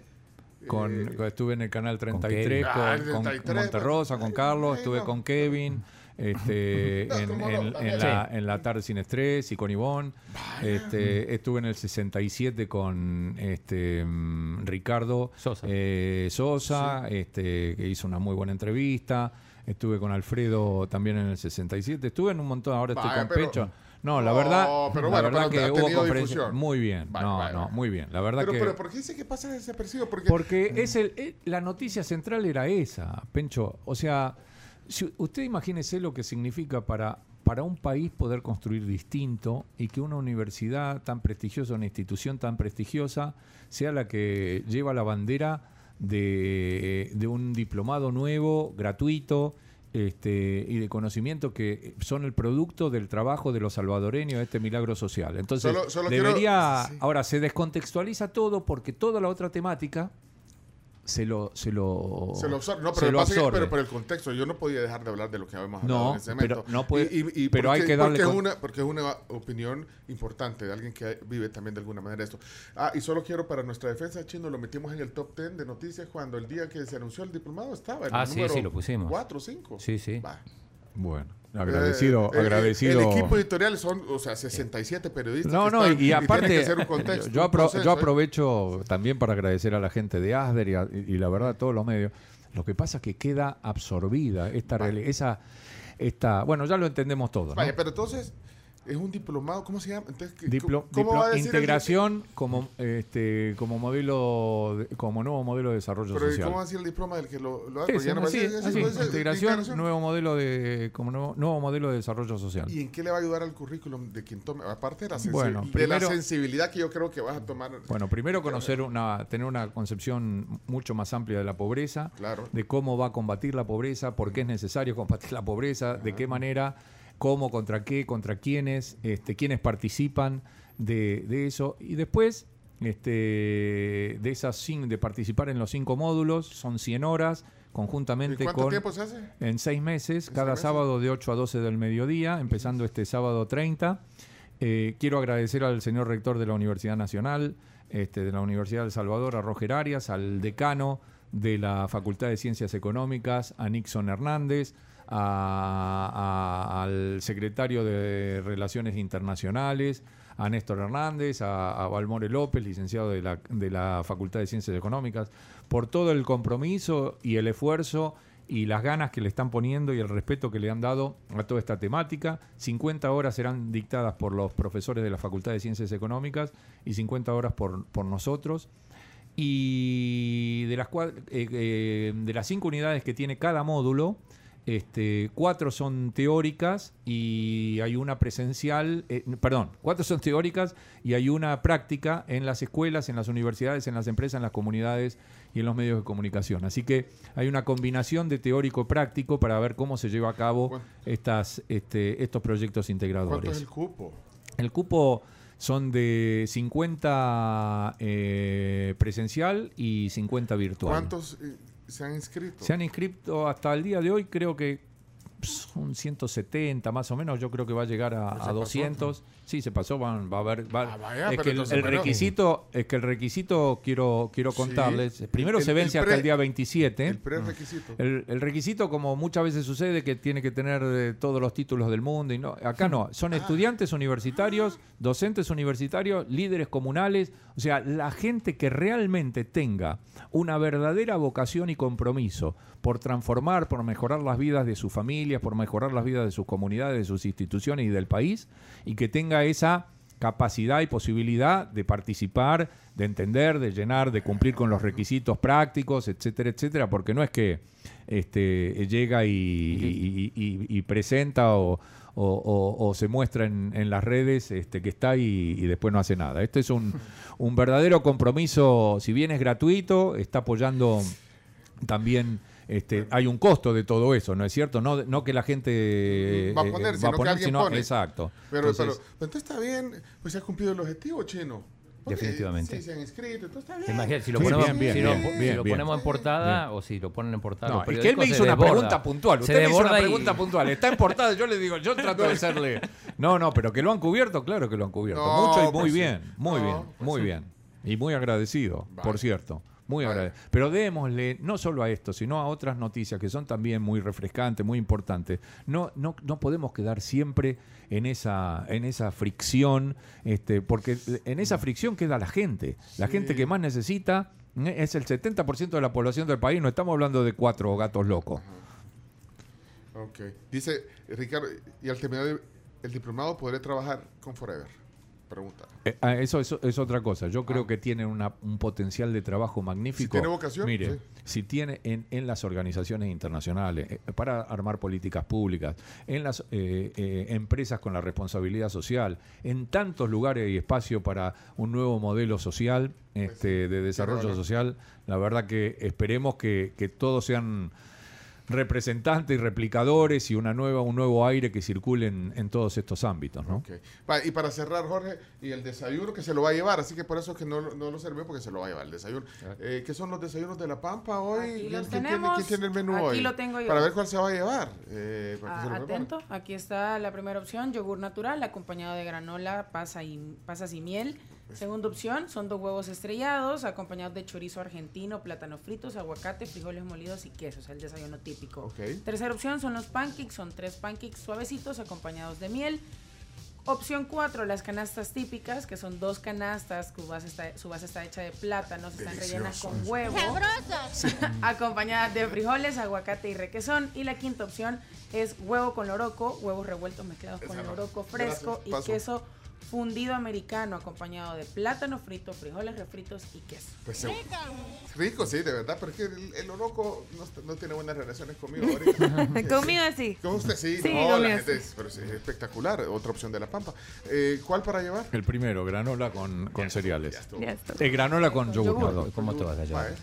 Speaker 5: Con,
Speaker 3: eh,
Speaker 5: estuve en el canal 33
Speaker 3: Kevin.
Speaker 5: con,
Speaker 3: Ah, el
Speaker 5: con
Speaker 3: 33,
Speaker 5: Monterrosa, con Carlos,
Speaker 3: ay,
Speaker 5: estuve
Speaker 3: no.
Speaker 5: con Kevin, este, [LAUGHS] en, la, en la tarde sin estrés y con Ivonne. Este, estuve en el 67 con este, mm, Ricardo
Speaker 4: Sosa.
Speaker 5: eh, Sosa, este, que hizo una muy buena entrevista. Estuve con Alfredo también en el 67. Estuve en un montón, ahora estoy
Speaker 3: Vaya,
Speaker 5: con
Speaker 3: pero-
Speaker 5: Pecho. No, la
Speaker 3: No,
Speaker 5: verdad,
Speaker 3: pero
Speaker 5: la
Speaker 3: bueno,
Speaker 5: verdad
Speaker 3: pero
Speaker 5: que hubo
Speaker 3: difusión.
Speaker 5: Muy bien, no, no, muy bien. La verdad
Speaker 3: Pero,
Speaker 5: que
Speaker 3: pero ¿por qué dice que pasa desapercibido? Porque,
Speaker 5: porque es el, eh, la noticia central era esa, Pencho. O sea, si usted imagínese lo que significa para, para un país poder construir distinto y que una universidad tan prestigiosa, una institución tan prestigiosa, sea la que lleva la bandera de, de un diplomado nuevo, gratuito. Este, y de conocimiento que son el producto del trabajo de los salvadoreños, este milagro social. Entonces,
Speaker 3: Solo- solo quiero-
Speaker 5: debería,
Speaker 3: sí.
Speaker 5: ahora se descontextualiza todo porque toda la otra temática se lo se lo,
Speaker 3: Se lo absorbe. No, pero,
Speaker 5: lo
Speaker 3: lo pasa que-
Speaker 5: absorbe.
Speaker 3: pero por el contexto, yo no podía dejar de hablar de lo que habíamos hablado
Speaker 5: No,
Speaker 3: en ese momento.
Speaker 5: pero no puede-
Speaker 3: Y- y- y
Speaker 5: pero hay que darle
Speaker 3: porque es, una, porque es una opinión importante de alguien que vive también de alguna manera esto. Ah, y solo quiero para nuestra defensa, Chino, lo metimos en el top 10 de noticias cuando el día que se anunció el diplomado estaba en
Speaker 4: Ah,
Speaker 3: el
Speaker 4: sí,
Speaker 3: número
Speaker 4: sí, lo pusimos.
Speaker 3: 4 o 5.
Speaker 4: Sí, sí.
Speaker 3: Va.
Speaker 5: Bueno, agradecido,
Speaker 3: Eh, eh,
Speaker 5: agradecido.
Speaker 3: El equipo editorial son, o sea, 67 periodistas.
Speaker 5: No,
Speaker 3: que
Speaker 5: no,
Speaker 3: están-
Speaker 5: y, y aparte,
Speaker 3: que hacer un contexto,
Speaker 5: yo, apro-
Speaker 3: proceso,
Speaker 5: yo
Speaker 3: ¿eh?
Speaker 5: aprovecho también para agradecer a la gente de ASDER y, a- y- la verdad a todos los medios. Lo que pasa es que queda absorbida esta, esa, esta, bueno, ya lo entendemos todo. ¿no?
Speaker 3: Vaya, pero entonces, es un diplomado, ¿cómo se llama? Entonces, ¿qué-
Speaker 5: Diplo-
Speaker 3: ¿cómo
Speaker 5: diplo-
Speaker 3: va a decir el-
Speaker 5: integración como este como modelo de- como nuevo modelo de desarrollo
Speaker 3: Pero ¿y
Speaker 5: social.
Speaker 3: ¿cómo va a decir el diploma del que lo, lo hace? Porque ya no va a
Speaker 5: así,
Speaker 3: decir-
Speaker 5: así,
Speaker 3: eso es
Speaker 5: integración, nuevo modelo de como nuevo, nuevo modelo de desarrollo social.
Speaker 3: ¿Y en qué le va a ayudar al currículum de quien tome? Aparte de la,
Speaker 5: Bueno,
Speaker 3: de
Speaker 5: primero-
Speaker 3: la sensibilidad que yo creo que vas a tomar.
Speaker 5: Bueno, primero conocer una, tener una concepción mucho más amplia de la pobreza,
Speaker 3: Claro.
Speaker 5: de cómo va a combatir la pobreza, por qué es necesario combatir la pobreza, de qué manera, cómo, contra qué, contra quiénes, este, quiénes participan de, de eso. Y después, este, de esas cin- de participar en los cinco módulos, son 100 horas,
Speaker 3: ¿Y
Speaker 5: conjuntamente
Speaker 3: cuánto
Speaker 5: con...
Speaker 3: tiempo se hace?
Speaker 5: En seis meses,
Speaker 3: ¿En
Speaker 5: cada
Speaker 3: seis meses?
Speaker 5: sábado de 8 a 12 del mediodía, empezando este sábado 30. Eh, quiero agradecer al señor rector de la Universidad Nacional, este, de la Universidad del Salvador, a Roger Arias, al decano de la Facultad de Ciencias Económicas, a Nixon Hernández, a- al secretario de Relaciones Internacionales, a Néstor Hernández, a, a Valmore López, licenciado de la, Facultad de Ciencias Económicas, por todo el compromiso y el esfuerzo y las ganas que le están poniendo y el respeto que le han dado a toda esta temática. 50 horas serán dictadas por los profesores de la Facultad de Ciencias Económicas y 50 horas por, nosotros. Y de las, eh, eh, de las cinco unidades que tiene cada módulo, este, cuatro son teóricas y hay una presencial, eh, perdón, cuatro son teóricas y hay una práctica en las escuelas, en las universidades, en las empresas, en las comunidades y en los medios de comunicación. Así que hay una combinación de teórico-práctico para ver cómo se lleva a cabo estas, este, estos proyectos integradores.
Speaker 3: ¿Cuánto es el cupo?
Speaker 5: El cupo son de 50 eh, presencial y 50 virtual.
Speaker 3: ¿Cuántos eh, se han inscrito?
Speaker 5: Se han inscrito hasta el día de hoy, creo que son 170 más o menos. Yo creo que va a llegar a,
Speaker 3: Pero
Speaker 5: a
Speaker 3: se
Speaker 5: 200. Sí, se pasó. van- va a haber. va-
Speaker 3: Ah, vaya,
Speaker 5: es que el, requisito, es que el requisito quiero quiero
Speaker 3: Sí.
Speaker 5: contarles. Primero
Speaker 3: El-
Speaker 5: se
Speaker 3: el
Speaker 5: vence hasta el día 27.
Speaker 3: El prerequisito.
Speaker 5: El, el requisito, como muchas veces sucede, que tiene que tener eh, todos los títulos del mundo. y no Acá no. Son
Speaker 3: Ah.
Speaker 5: estudiantes universitarios, docentes universitarios, líderes comunales. O sea, la gente que realmente tenga una verdadera vocación y compromiso por transformar, por mejorar las vidas de sus familias, por mejorar las vidas de sus comunidades, de sus instituciones y del país, y que tenga esa capacidad y posibilidad de participar, de entender, de llenar, de cumplir con los requisitos prácticos, etcétera, etcétera, porque no es que este, llega y, y- y- y presenta o, o- o- o se muestra en, en las redes este, que está y, y después no hace nada. Este es un, [LAUGHS] un verdadero compromiso, si bien es gratuito, está apoyando también... Este, hay un costo de todo eso, ¿no es cierto? No, no que la gente
Speaker 3: va a
Speaker 5: eh,
Speaker 3: poner,
Speaker 5: va
Speaker 3: sino
Speaker 5: a
Speaker 3: que
Speaker 5: poner, sino-
Speaker 3: pone.
Speaker 5: exacto.
Speaker 3: Pero,
Speaker 5: Entonces,
Speaker 3: pero, pero entonces está bien, pues se ha cumplido el objetivo, chino. Porque
Speaker 4: Definitivamente.
Speaker 3: Sí, se han inscrito, entonces está bien.
Speaker 4: Imagínate, si lo
Speaker 5: Sí,
Speaker 4: ponemos,
Speaker 5: bien, bien,
Speaker 4: si lo,
Speaker 5: bien,
Speaker 4: si
Speaker 5: bien,
Speaker 4: lo
Speaker 5: bien.
Speaker 4: ponemos en portada o si lo ponen en portada.
Speaker 5: No, es que él me hizo una
Speaker 4: desborda.
Speaker 5: pregunta puntual.
Speaker 4: Se
Speaker 5: Usted me hizo una
Speaker 4: y-
Speaker 5: pregunta puntual. Está en portada. Yo le digo, yo trato de hacerle. No, no, pero que lo han cubierto, claro que lo han cubierto.
Speaker 3: No,
Speaker 5: Mucho y muy
Speaker 3: pues sí.
Speaker 5: bien, muy
Speaker 3: No,
Speaker 5: bien,
Speaker 3: pues
Speaker 5: muy
Speaker 3: sí.
Speaker 5: bien. Y muy agradecido,
Speaker 3: Vale.
Speaker 5: por cierto. Muy
Speaker 3: Vale.
Speaker 5: agradecido. Pero démosle no solo a esto, sino a otras noticias que son también muy refrescantes, muy importantes. No, no, no podemos quedar siempre en esa, en esa fricción, este, porque en esa fricción queda la gente. La
Speaker 3: Sí.
Speaker 5: gente que más necesita eh, es el 70% de la población del país. No estamos hablando de cuatro gatos locos.
Speaker 3: Ok. Dice Ricardo, y al terminar el diplomado podré trabajar con Forever. Pregunta.
Speaker 5: Eh, ah, eso, eso es otra cosa. Yo creo que tiene una- un potencial de trabajo magnífico.
Speaker 3: Si tiene vocación,
Speaker 5: Mire,
Speaker 3: sí.
Speaker 5: si tiene en, en las organizaciones internacionales, eh, para armar políticas públicas, en las eh, eh, empresas con la responsabilidad social, en tantos lugares y espacio para un nuevo modelo social, este, de desarrollo social, la verdad que esperemos que, que todos sean representantes y replicadores y una nueva, un nuevo aire que circule en, en todos estos ámbitos, ¿no?
Speaker 3: Ok. Va, y para cerrar, Jorge, y el desayuno que se lo va a llevar, así que por eso es que no, lo- no lo sirvió porque se lo va a llevar el desayuno. Eh, ¿Qué son los desayunos de La Pampa hoy?
Speaker 11: Aquí
Speaker 3: ¿Quién- tiene-
Speaker 11: tenemos.
Speaker 3: ¿Quién tiene el menú
Speaker 11: Aquí
Speaker 3: hoy?
Speaker 11: lo tengo yo.
Speaker 3: Para ver cuál se va a llevar. eh, para que
Speaker 11: Ah,
Speaker 3: se lo prepare.
Speaker 11: atento, aquí está la primera opción, yogur natural acompañado de granola, pasa y, pasas y miel. Segunda opción son dos huevos estrellados acompañados de chorizo argentino, plátanos fritos, aguacate, frijoles molidos y quesos, el desayuno típico. Tercera opción son los pancakes, son tres pancakes suavecitos acompañados de miel. Opción 4, las canastas típicas, que son dos canastas, su base está, su base está hecha de plátanos, están rellenas con huevo, [LAUGHS] acompañadas de frijoles, aguacate y requesón. Y la quinta opción es huevo con loroco, huevos revueltos mezclados con loroco fresco
Speaker 3: Gracias,
Speaker 11: y
Speaker 3: paso.
Speaker 11: queso fundido americano, acompañado de plátano frito, frijoles refritos y queso.
Speaker 3: Pues, rico, sí, de verdad, pero es que el, el oroco no, tiene buenas relaciones conmigo [LAUGHS] ahorita.
Speaker 7: Conmigo sí.
Speaker 3: Con usted sí,
Speaker 7: Sí,
Speaker 3: no, la gente
Speaker 7: sí.
Speaker 3: es, pero sí, es espectacular, otra opción de la pampa. Eh, ¿Cuál para llevar?
Speaker 5: El primero, granola con, con cereales.
Speaker 7: Ya.
Speaker 5: Eh, granola con yogur.
Speaker 11: yogur.
Speaker 5: perdón.
Speaker 4: ¿Cómo te vas a llevar?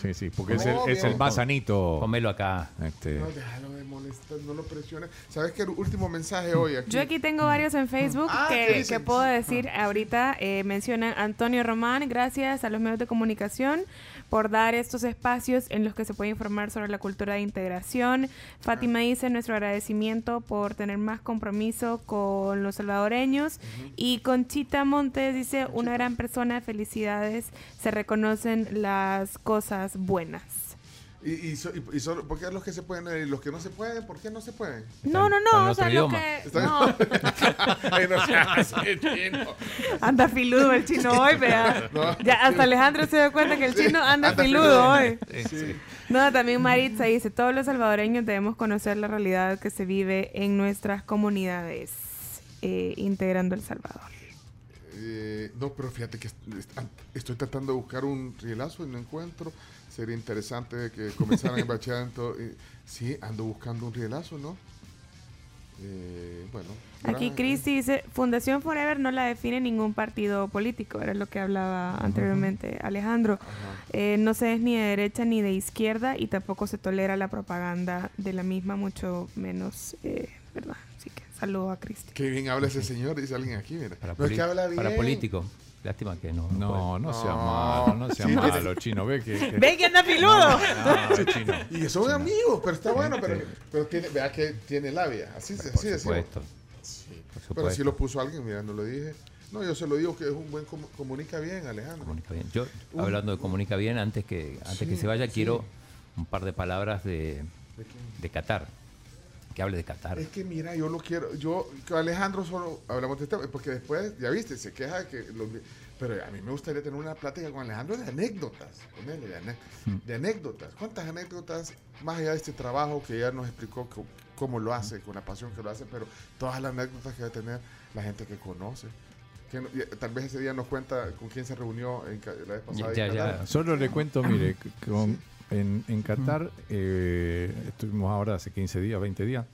Speaker 5: Sí, sí, porque es, el, es el más sanito.
Speaker 4: Comelo acá.
Speaker 5: Este,
Speaker 3: No, déjalo de molestar, no lo presiones. ¿Sabes qué? El último mensaje hoy aquí.
Speaker 7: Yo aquí tengo varios en Facebook
Speaker 3: Ah, ¿qué
Speaker 7: que? Que puedo decir ahorita. Eh, mencionan Antonio Román, gracias a los medios de comunicación por dar estos espacios en los que se puede informar sobre la cultura de integración. Fátima dice nuestro agradecimiento por tener más compromiso con los salvadoreños. Y Conchita Montes dice una gran persona, felicidades, se reconocen las cosas buenas.
Speaker 3: Y, y, so- y- y solo, ¿Por qué los que se pueden y los que no se pueden? ¿Por qué no se pueden?
Speaker 7: No, no, no, o sea, lo
Speaker 4: idioma.
Speaker 7: que... No, [LAUGHS]
Speaker 3: Ay, no chino.
Speaker 7: anda filudo el chino hoy, vea.
Speaker 3: No.
Speaker 7: Ya hasta Alejandro se dio cuenta que el chino anda,
Speaker 3: Anda
Speaker 7: filudo,
Speaker 3: filudo.
Speaker 7: hoy.
Speaker 3: Sí.
Speaker 7: No, también Maritza dice, todos los salvadoreños debemos conocer la realidad que se vive en nuestras comunidades, eh, integrando El Salvador.
Speaker 3: Eh, no, pero fíjate que est- est- estoy tratando de buscar un rielazo y no encuentro. Sería interesante que comenzaran el bachillerato. eh, sí, ando buscando un rielazo, ¿no? Eh, bueno.
Speaker 7: Aquí Cristi dice, Fundación Forever no la define ningún partido político, era lo que hablaba anteriormente Alejandro. Eh, no se es ni de derecha ni de izquierda y tampoco se tolera la propaganda de la misma, mucho menos, eh, ¿verdad? Así que saludo a Cristi.
Speaker 3: Qué bien habla ese señor, dice alguien aquí, mira.
Speaker 4: Para,
Speaker 3: no es
Speaker 4: poli-
Speaker 3: que habla bien.
Speaker 4: para político. Lástima que no. no
Speaker 5: no, no sea
Speaker 3: No.
Speaker 5: malo, no sea
Speaker 3: Sí,
Speaker 5: malo, chino. Ve que. que-
Speaker 7: ¡Ve que anda filudo!
Speaker 5: No, chino. [LAUGHS]
Speaker 3: Y que son amigos, pero está bueno, pero, pero tiene, vea que tiene labia. Así, así
Speaker 4: Por
Speaker 3: decimos.
Speaker 4: supuesto.
Speaker 3: Sí.
Speaker 4: Por
Speaker 3: Pero si lo puso alguien, mira, no lo dije. No, yo se lo digo que es un buen comu- comunica bien, Alejandro.
Speaker 4: Comunica bien. Yo,
Speaker 3: Un-
Speaker 4: hablando de comunica bien, antes que, antes que se vaya,
Speaker 3: sí.
Speaker 4: quiero un par de palabras de,
Speaker 3: ¿De
Speaker 4: de Qatar. Que hable de Qatar.
Speaker 3: Es que mira, yo lo quiero, yo, con Alejandro solo hablamos de este tema, porque después, ya viste, se queja de que los, pero a mí me gustaría tener una plática con Alejandro de anécdotas, con él, de, ane- de anécdotas. ¿Cuántas anécdotas, más allá de este trabajo que ya nos explicó cómo lo hace, con la pasión que lo hace, pero todas las anécdotas que va a tener la gente que conoce? Que no- tal vez ese día nos cuenta con quién se reunió en, la vez pasada.
Speaker 4: Ya, ya.
Speaker 3: Qatar.
Speaker 5: Solo le cuento, mire, [COUGHS] con- en, en Qatar eh, estuvimos ahora hace 15 días, 20 días.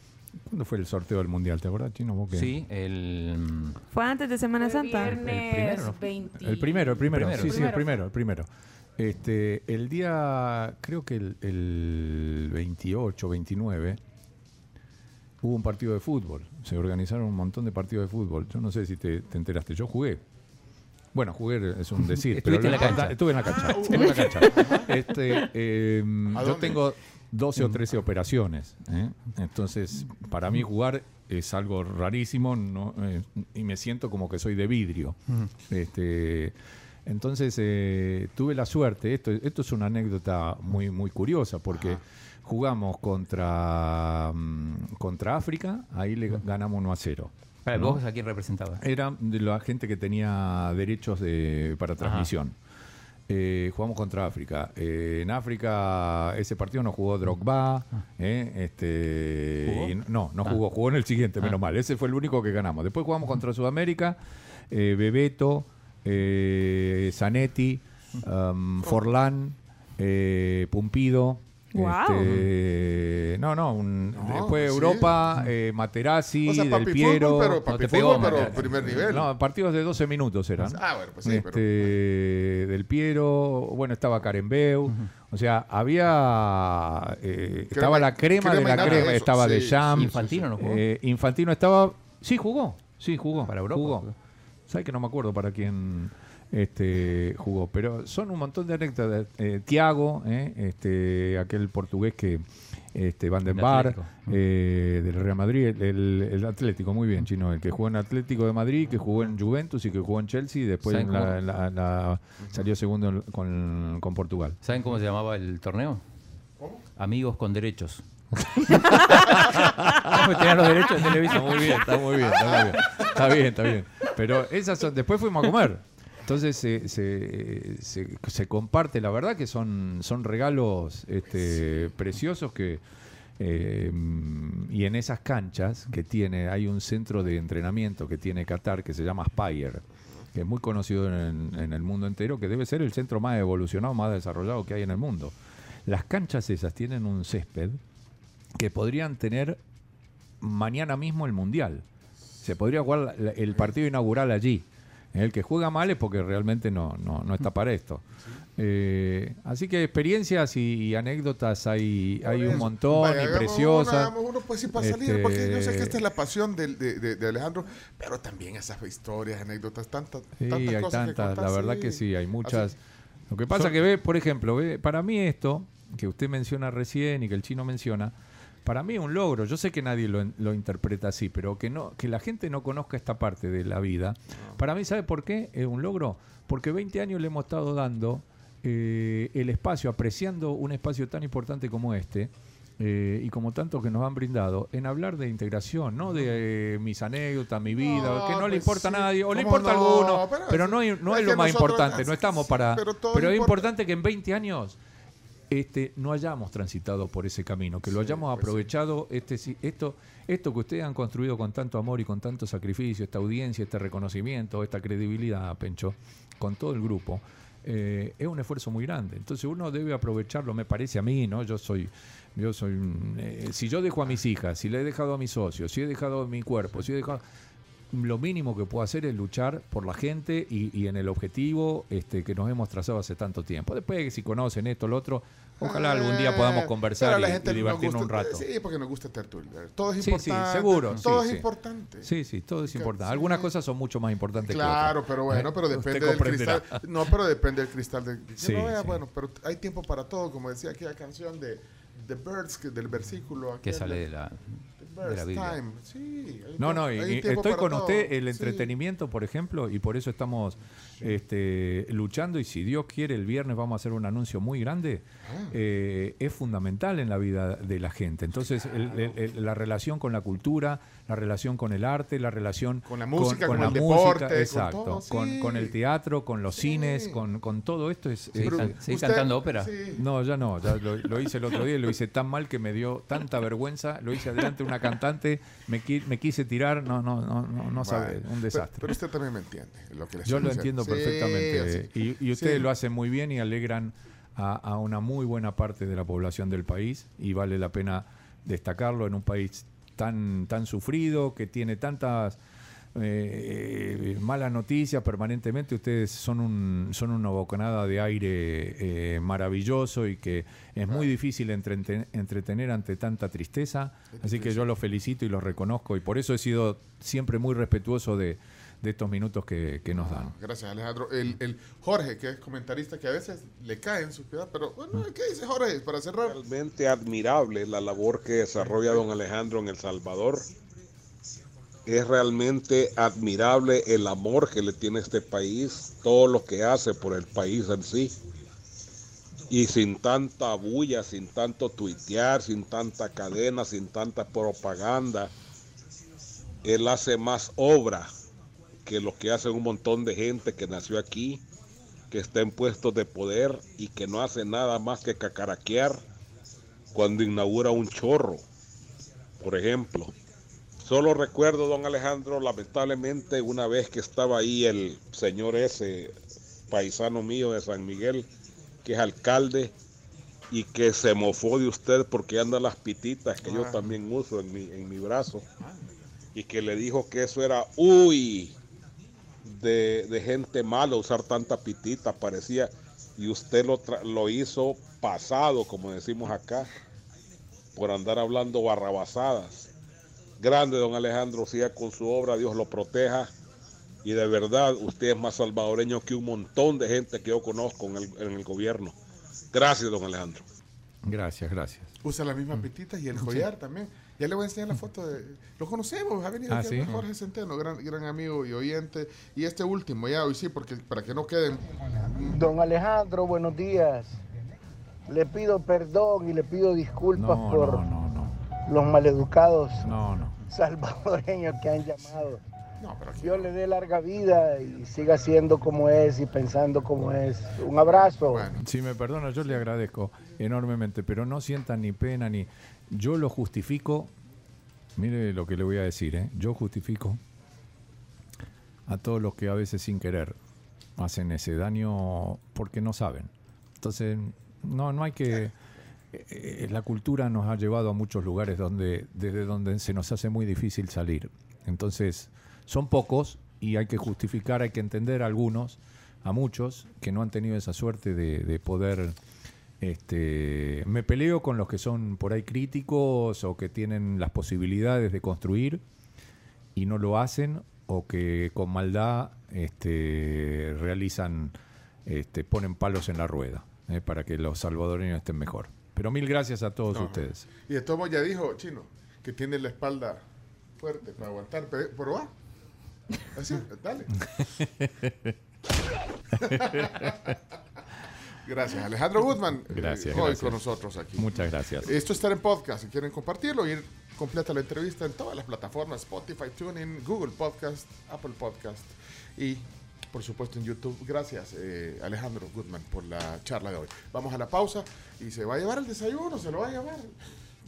Speaker 5: ¿Cuándo fue el sorteo del Mundial? ¿Te acuerdas, Chino? ¿Vos qué?
Speaker 4: Sí, el. mm,
Speaker 7: Fue antes de Semana Santa.
Speaker 11: viernes
Speaker 4: primero, ¿no?
Speaker 11: 20.
Speaker 5: El primero, el primero.
Speaker 4: Primero.
Speaker 5: Sí, sí, el
Speaker 11: Primero.
Speaker 5: primero, el primero. Este, el día, creo que el, el 28, 29, hubo un partido de fútbol. Se organizaron un montón de partidos de fútbol. Yo no sé si te, te enteraste. Yo jugué. Bueno, jugué es un decir. [LAUGHS] pero
Speaker 4: en la cancha.
Speaker 5: Estuve en la cancha. estuve en la cancha. Este, eh,
Speaker 3: ¿A
Speaker 5: yo tengo 12 o 13 operaciones. ¿eh? Entonces, para mí jugar es algo rarísimo no, Eh, y me siento como que soy de vidrio. Este, entonces, eh, tuve la suerte, esto, esto es una anécdota muy, muy curiosa, porque jugamos contra, mm, contra África, ahí le ganamos 1 a 0.
Speaker 4: Para,
Speaker 5: ¿no?
Speaker 4: ¿Vos a quién representabas?
Speaker 5: Era de la gente que tenía derechos de, para transmisión. Eh, jugamos contra África. Eh, en África ese partido no jugó Drogba. eh, este,
Speaker 4: ¿Jugó?
Speaker 5: y no, no
Speaker 4: Ah.
Speaker 5: jugó. Jugó en el siguiente, menos mal. Ese fue el único que ganamos. Después jugamos contra Sudamérica. eh, Bebeto, Zanetti, um, Forlán, Pumpido. Este, no, no, un-
Speaker 3: No, sí.
Speaker 5: Europa, eh, Materazzi,
Speaker 3: O sea,
Speaker 5: Del Piero.
Speaker 3: fútbol, pero,
Speaker 4: No
Speaker 3: papi
Speaker 4: te
Speaker 3: fútbol,
Speaker 4: pegó,
Speaker 3: pero
Speaker 4: Matías.
Speaker 3: primer nivel.
Speaker 5: No, partidos de 12 minutos eran.
Speaker 3: Ah, bueno, pues sí,
Speaker 5: este,
Speaker 3: pero...
Speaker 5: Del Piero, bueno, estaba Carembeu. O sea, había. eh, estaba la crema,
Speaker 3: crema
Speaker 5: de la crema.
Speaker 3: de
Speaker 5: Estaba de
Speaker 3: sí,
Speaker 5: Jam.
Speaker 3: sí,
Speaker 4: Infantino no jugó.
Speaker 5: Eh, Infantino estaba. Sí, jugó. Sí, jugó.
Speaker 4: Para Europa
Speaker 5: jugó. ¿Sabes que no me acuerdo para quién este, jugó? Pero son un montón de anécdotas. Eh, Tiago, eh, este, aquel portugués que. Este, Van den Bar, eh, del Real Madrid, el, Atlético, muy bien, chino, el que jugó en Atlético de Madrid, que jugó en Juventus y que jugó en Chelsea, y después
Speaker 4: ¿Saben
Speaker 5: en la-
Speaker 4: cómo?
Speaker 5: en la- en la- salió segundo en- con, con Portugal.
Speaker 4: ¿Saben cómo se llamaba el torneo?
Speaker 3: ¿Cómo?
Speaker 4: Amigos con derechos. [LAUGHS] Porque tenía los derechos de
Speaker 5: Está
Speaker 4: televisión.
Speaker 5: muy bien, está muy bien, está muy bien. Está bien, está bien. Pero esas son, después fuimos a comer. Entonces se, se, comparte, la verdad que son, son regalos este, preciosos que eh, y en esas canchas que tiene, hay un centro de entrenamiento que tiene Qatar que se llama Spire, que es muy conocido en, en el mundo entero, que debe ser el centro más evolucionado, más desarrollado que hay en el mundo. Las canchas esas tienen un césped que podrían tener mañana mismo el Mundial. Se podría jugar el partido inaugural allí. El que juega mal es porque realmente no, no, no está para esto. Eh, así que experiencias y, y anécdotas hay, hay un montón
Speaker 3: Vaya,
Speaker 5: y preciosas.
Speaker 3: Uno, pues sí, para salir,
Speaker 5: Este,
Speaker 3: porque yo sé que esta es la pasión de, de- de Alejandro, pero también esas historias, anécdotas, tantas,
Speaker 5: Sí,
Speaker 3: tantas
Speaker 5: hay
Speaker 3: cosas que
Speaker 5: tantas,
Speaker 3: contar,
Speaker 5: la verdad
Speaker 3: sí.
Speaker 5: que sí, hay muchas.
Speaker 3: Así-
Speaker 5: Lo que pasa
Speaker 3: Son-
Speaker 5: que ve, por ejemplo, ve, para mí esto que usted menciona recién y que el chino menciona, para mí es un logro. Yo sé que nadie lo, lo interpreta así, pero que no, que la gente no conozca esta parte de la vida. Para mí, ¿sabe por qué es un logro? Porque 20 años le hemos estado dando eh, el espacio, apreciando un espacio tan importante como este. eh, y como tantos que nos han brindado, en hablar de integración, no de eh, mis anécdotas, mi vida,
Speaker 3: No,
Speaker 5: que no le
Speaker 3: pues
Speaker 5: importa
Speaker 3: sí,
Speaker 5: a nadie, o le
Speaker 3: ¿cómo
Speaker 5: importa a
Speaker 3: no?
Speaker 5: alguno,
Speaker 3: Pero
Speaker 5: pero,
Speaker 3: es-
Speaker 5: no, no
Speaker 3: es
Speaker 5: lo más importante, no estamos para...
Speaker 3: pero
Speaker 5: Pero es
Speaker 3: importa.
Speaker 5: importante que en 20 años este, no hayamos transitado por ese camino, que lo
Speaker 3: Sí,
Speaker 5: hayamos
Speaker 3: pues sí.
Speaker 5: aprovechado, este, sí- esto, esto que ustedes han construido con tanto amor y con tanto sacrificio, esta audiencia, este reconocimiento, esta credibilidad, Pencho, con todo el grupo, eh, es un esfuerzo muy grande. Entonces uno debe aprovecharlo, me parece a mí, ¿no? Yo soy, yo soy, eh, si yo dejo a mis hijas, si le he dejado a mis socios, si he dejado mi cuerpo, si he dejado lo mínimo que puedo hacer es luchar por la gente y, y en el objetivo este, que nos hemos trazado hace tanto tiempo. Después, si conocen esto, lo otro, ojalá algún día podamos
Speaker 3: Eh,
Speaker 5: conversar
Speaker 3: a la
Speaker 5: y- divertirnos un rato.
Speaker 3: Sí, porque nos gusta tertuliar. Todo es
Speaker 5: Sí, sí,
Speaker 3: importante.
Speaker 5: seguro.
Speaker 3: Todo
Speaker 5: sí,
Speaker 3: es
Speaker 5: sí.
Speaker 3: importante.
Speaker 5: Sí, sí, todo es importante.
Speaker 3: sí.
Speaker 5: Algunas cosas son mucho más importantes
Speaker 3: Claro,
Speaker 5: que otras.
Speaker 3: pero bueno, pero depende del cristal. No, pero depende del cristal. De,
Speaker 5: Sí,
Speaker 3: no vea,
Speaker 5: sí.
Speaker 3: Bueno, pero hay tiempo para todo, como decía aquella canción de The Birds, que, del versículo.
Speaker 4: Que sale de la, de la
Speaker 3: Birds
Speaker 4: Biblia.
Speaker 3: Time. Sí, hay
Speaker 5: No, no, y- estoy con
Speaker 3: todo.
Speaker 5: usted, el
Speaker 3: Sí.
Speaker 5: entretenimiento, por ejemplo, y por eso estamos este, luchando y si Dios quiere, el viernes vamos a hacer un anuncio muy grande,
Speaker 3: Ah.
Speaker 5: eh, es fundamental en la vida de la gente. Entonces, el- el- el- la relación con la cultura, la relación con el arte, la relación
Speaker 3: Con la música, con
Speaker 5: la
Speaker 3: el
Speaker 5: música,
Speaker 3: deporte, con
Speaker 5: exacto,
Speaker 3: todo,
Speaker 5: con,
Speaker 3: sí.
Speaker 5: con el teatro, con los
Speaker 3: Sí.
Speaker 5: cines, con, con todo esto es...
Speaker 4: Sí,
Speaker 5: es-
Speaker 4: can- ¿Seguís cantando ópera?
Speaker 3: sí.
Speaker 5: no, ya no, ya lo, lo hice el otro día y lo hice tan mal que me dio tanta vergüenza. Lo hice adelante de una cantante, me, qui- me quise tirar, no, no, no, no, no sabe, un desastre.
Speaker 3: Pero, pero usted también me entiende. Lo que le
Speaker 5: Yo lo entiendo
Speaker 3: Sí,
Speaker 5: perfectamente.
Speaker 3: así.
Speaker 5: Y, y ustedes
Speaker 3: Sí.
Speaker 5: lo hacen muy bien y alegran a, a una muy buena parte de la población del país y vale la pena destacarlo en un país tan, tan sufrido, que tiene tantas eh, malas noticias permanentemente. Ustedes son, un, son una bocanada de aire eh, maravilloso y que es muy difícil entreten- entretener ante tanta tristeza. Así que yo los felicito y los reconozco y por eso he sido siempre muy respetuoso de, de estos minutos que, que nos dan.
Speaker 3: Gracias, Alejandro. El, el Jorge, que es comentarista, que a veces le cae en su ciudad, pero bueno, ¿qué dice Jorge? Para cerrar.
Speaker 12: Realmente admirable la labor que desarrolla don Alejandro en El Salvador. Es realmente admirable el amor que le tiene este país, todo lo que hace por el país en sí. Y sin tanta bulla, sin tanto tuitear, sin tanta cadena, sin tanta propaganda, él hace más obra que lo que hace un montón de gente que nació aquí, que está en puestos de poder y que no hace nada más que cacaraquear cuando inaugura un chorro, por ejemplo. Solo recuerdo, don Alejandro, lamentablemente una vez que estaba ahí el señor ese, paisano mío de San Miguel, que es alcalde, y que se mofó de usted porque anda las pititas que yo
Speaker 3: Ah.
Speaker 12: también uso en mi, en mi brazo, y que le dijo que eso era, uy, de, de gente mala usar tanta pitita, parecía, y usted lo, tra- lo hizo pasado, como decimos acá, por andar hablando barrabasadas. Grande, don Alejandro, siga con su obra, Dios lo proteja. Y de verdad, usted es más salvadoreño que un montón de gente que yo conozco en el, en el gobierno. Gracias, don Alejandro.
Speaker 5: Gracias, gracias.
Speaker 3: Usa la misma pitita y el collar también. Ya le voy a enseñar la foto de... Lo conocemos, ha venido
Speaker 5: Ah,
Speaker 3: aquí
Speaker 5: ¿sí?
Speaker 3: Jorge Centeno, gran, gran amigo y oyente. Y este último, ya hoy sí, porque para que no queden...
Speaker 13: Don Alejandro, buenos días. Le pido perdón y le pido disculpas
Speaker 5: No,
Speaker 13: por,
Speaker 5: no, no, no.
Speaker 13: los maleducados
Speaker 5: No, no.
Speaker 13: salvadoreños que han llamado.
Speaker 3: No, pero aquí
Speaker 13: Dios le dé larga vida y siga siendo como es y pensando como es. Un abrazo.
Speaker 5: Si me perdona, yo le agradezco enormemente, pero no sientan ni pena ni. Yo lo justifico. Mire lo que le voy a decir, ¿eh? Yo justifico a todos los que a veces sin querer hacen ese daño porque no saben. Entonces, no, no hay que. eh, eh, La cultura nos ha llevado a muchos lugares donde, desde donde se nos hace muy difícil salir. Entonces, son pocos y hay que justificar, hay que entender a algunos, a muchos, que no han tenido esa suerte de, de poder. Este, me peleo con los que son por ahí críticos o que tienen las posibilidades de construir y no lo hacen o que con maldad este, realizan, este, ponen palos en la rueda eh, para que los salvadoreños estén mejor. Pero mil gracias a todos
Speaker 3: No.
Speaker 5: ustedes.
Speaker 3: Y de todo modo ya dijo, Chino, que tiene la espalda fuerte para aguantar. Pero va. Así, dale. [LAUGHS] [LAUGHS] Gracias. Alejandro Goodman, eh,
Speaker 5: Gracias,
Speaker 3: hoy
Speaker 5: gracias.
Speaker 3: con nosotros aquí.
Speaker 5: Muchas gracias.
Speaker 3: Esto está en podcast. Si quieren compartirlo, ir completa la entrevista en todas las plataformas: Spotify, TuneIn, Google Podcast, Apple Podcast y, por supuesto, en YouTube. Gracias, eh, Alejandro Goodman, por la charla de hoy. Vamos a la pausa y se va a llevar el desayuno, se lo va a llevar.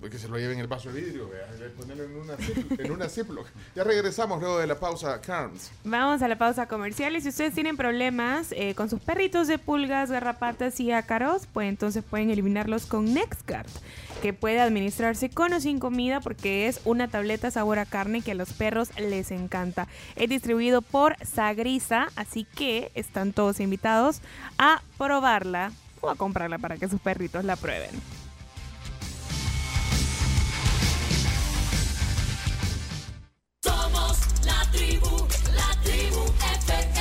Speaker 3: Que se lo lleve en el vaso de vidrio, ponerlo en una, en una Ziploc. Ya regresamos luego de la pausa, Carms.
Speaker 7: Vamos a la pausa comercial y si ustedes tienen problemas eh, con sus perritos de pulgas, garrapatas y ácaros, pues entonces pueden eliminarlos con NextGuard, que puede administrarse con o sin comida porque es una tableta sabor a carne que a los perros les encanta. Es distribuido por Sagrisa, así que están todos invitados a probarla o a comprarla para que sus perritos la prueben. La tribù la tribu FM.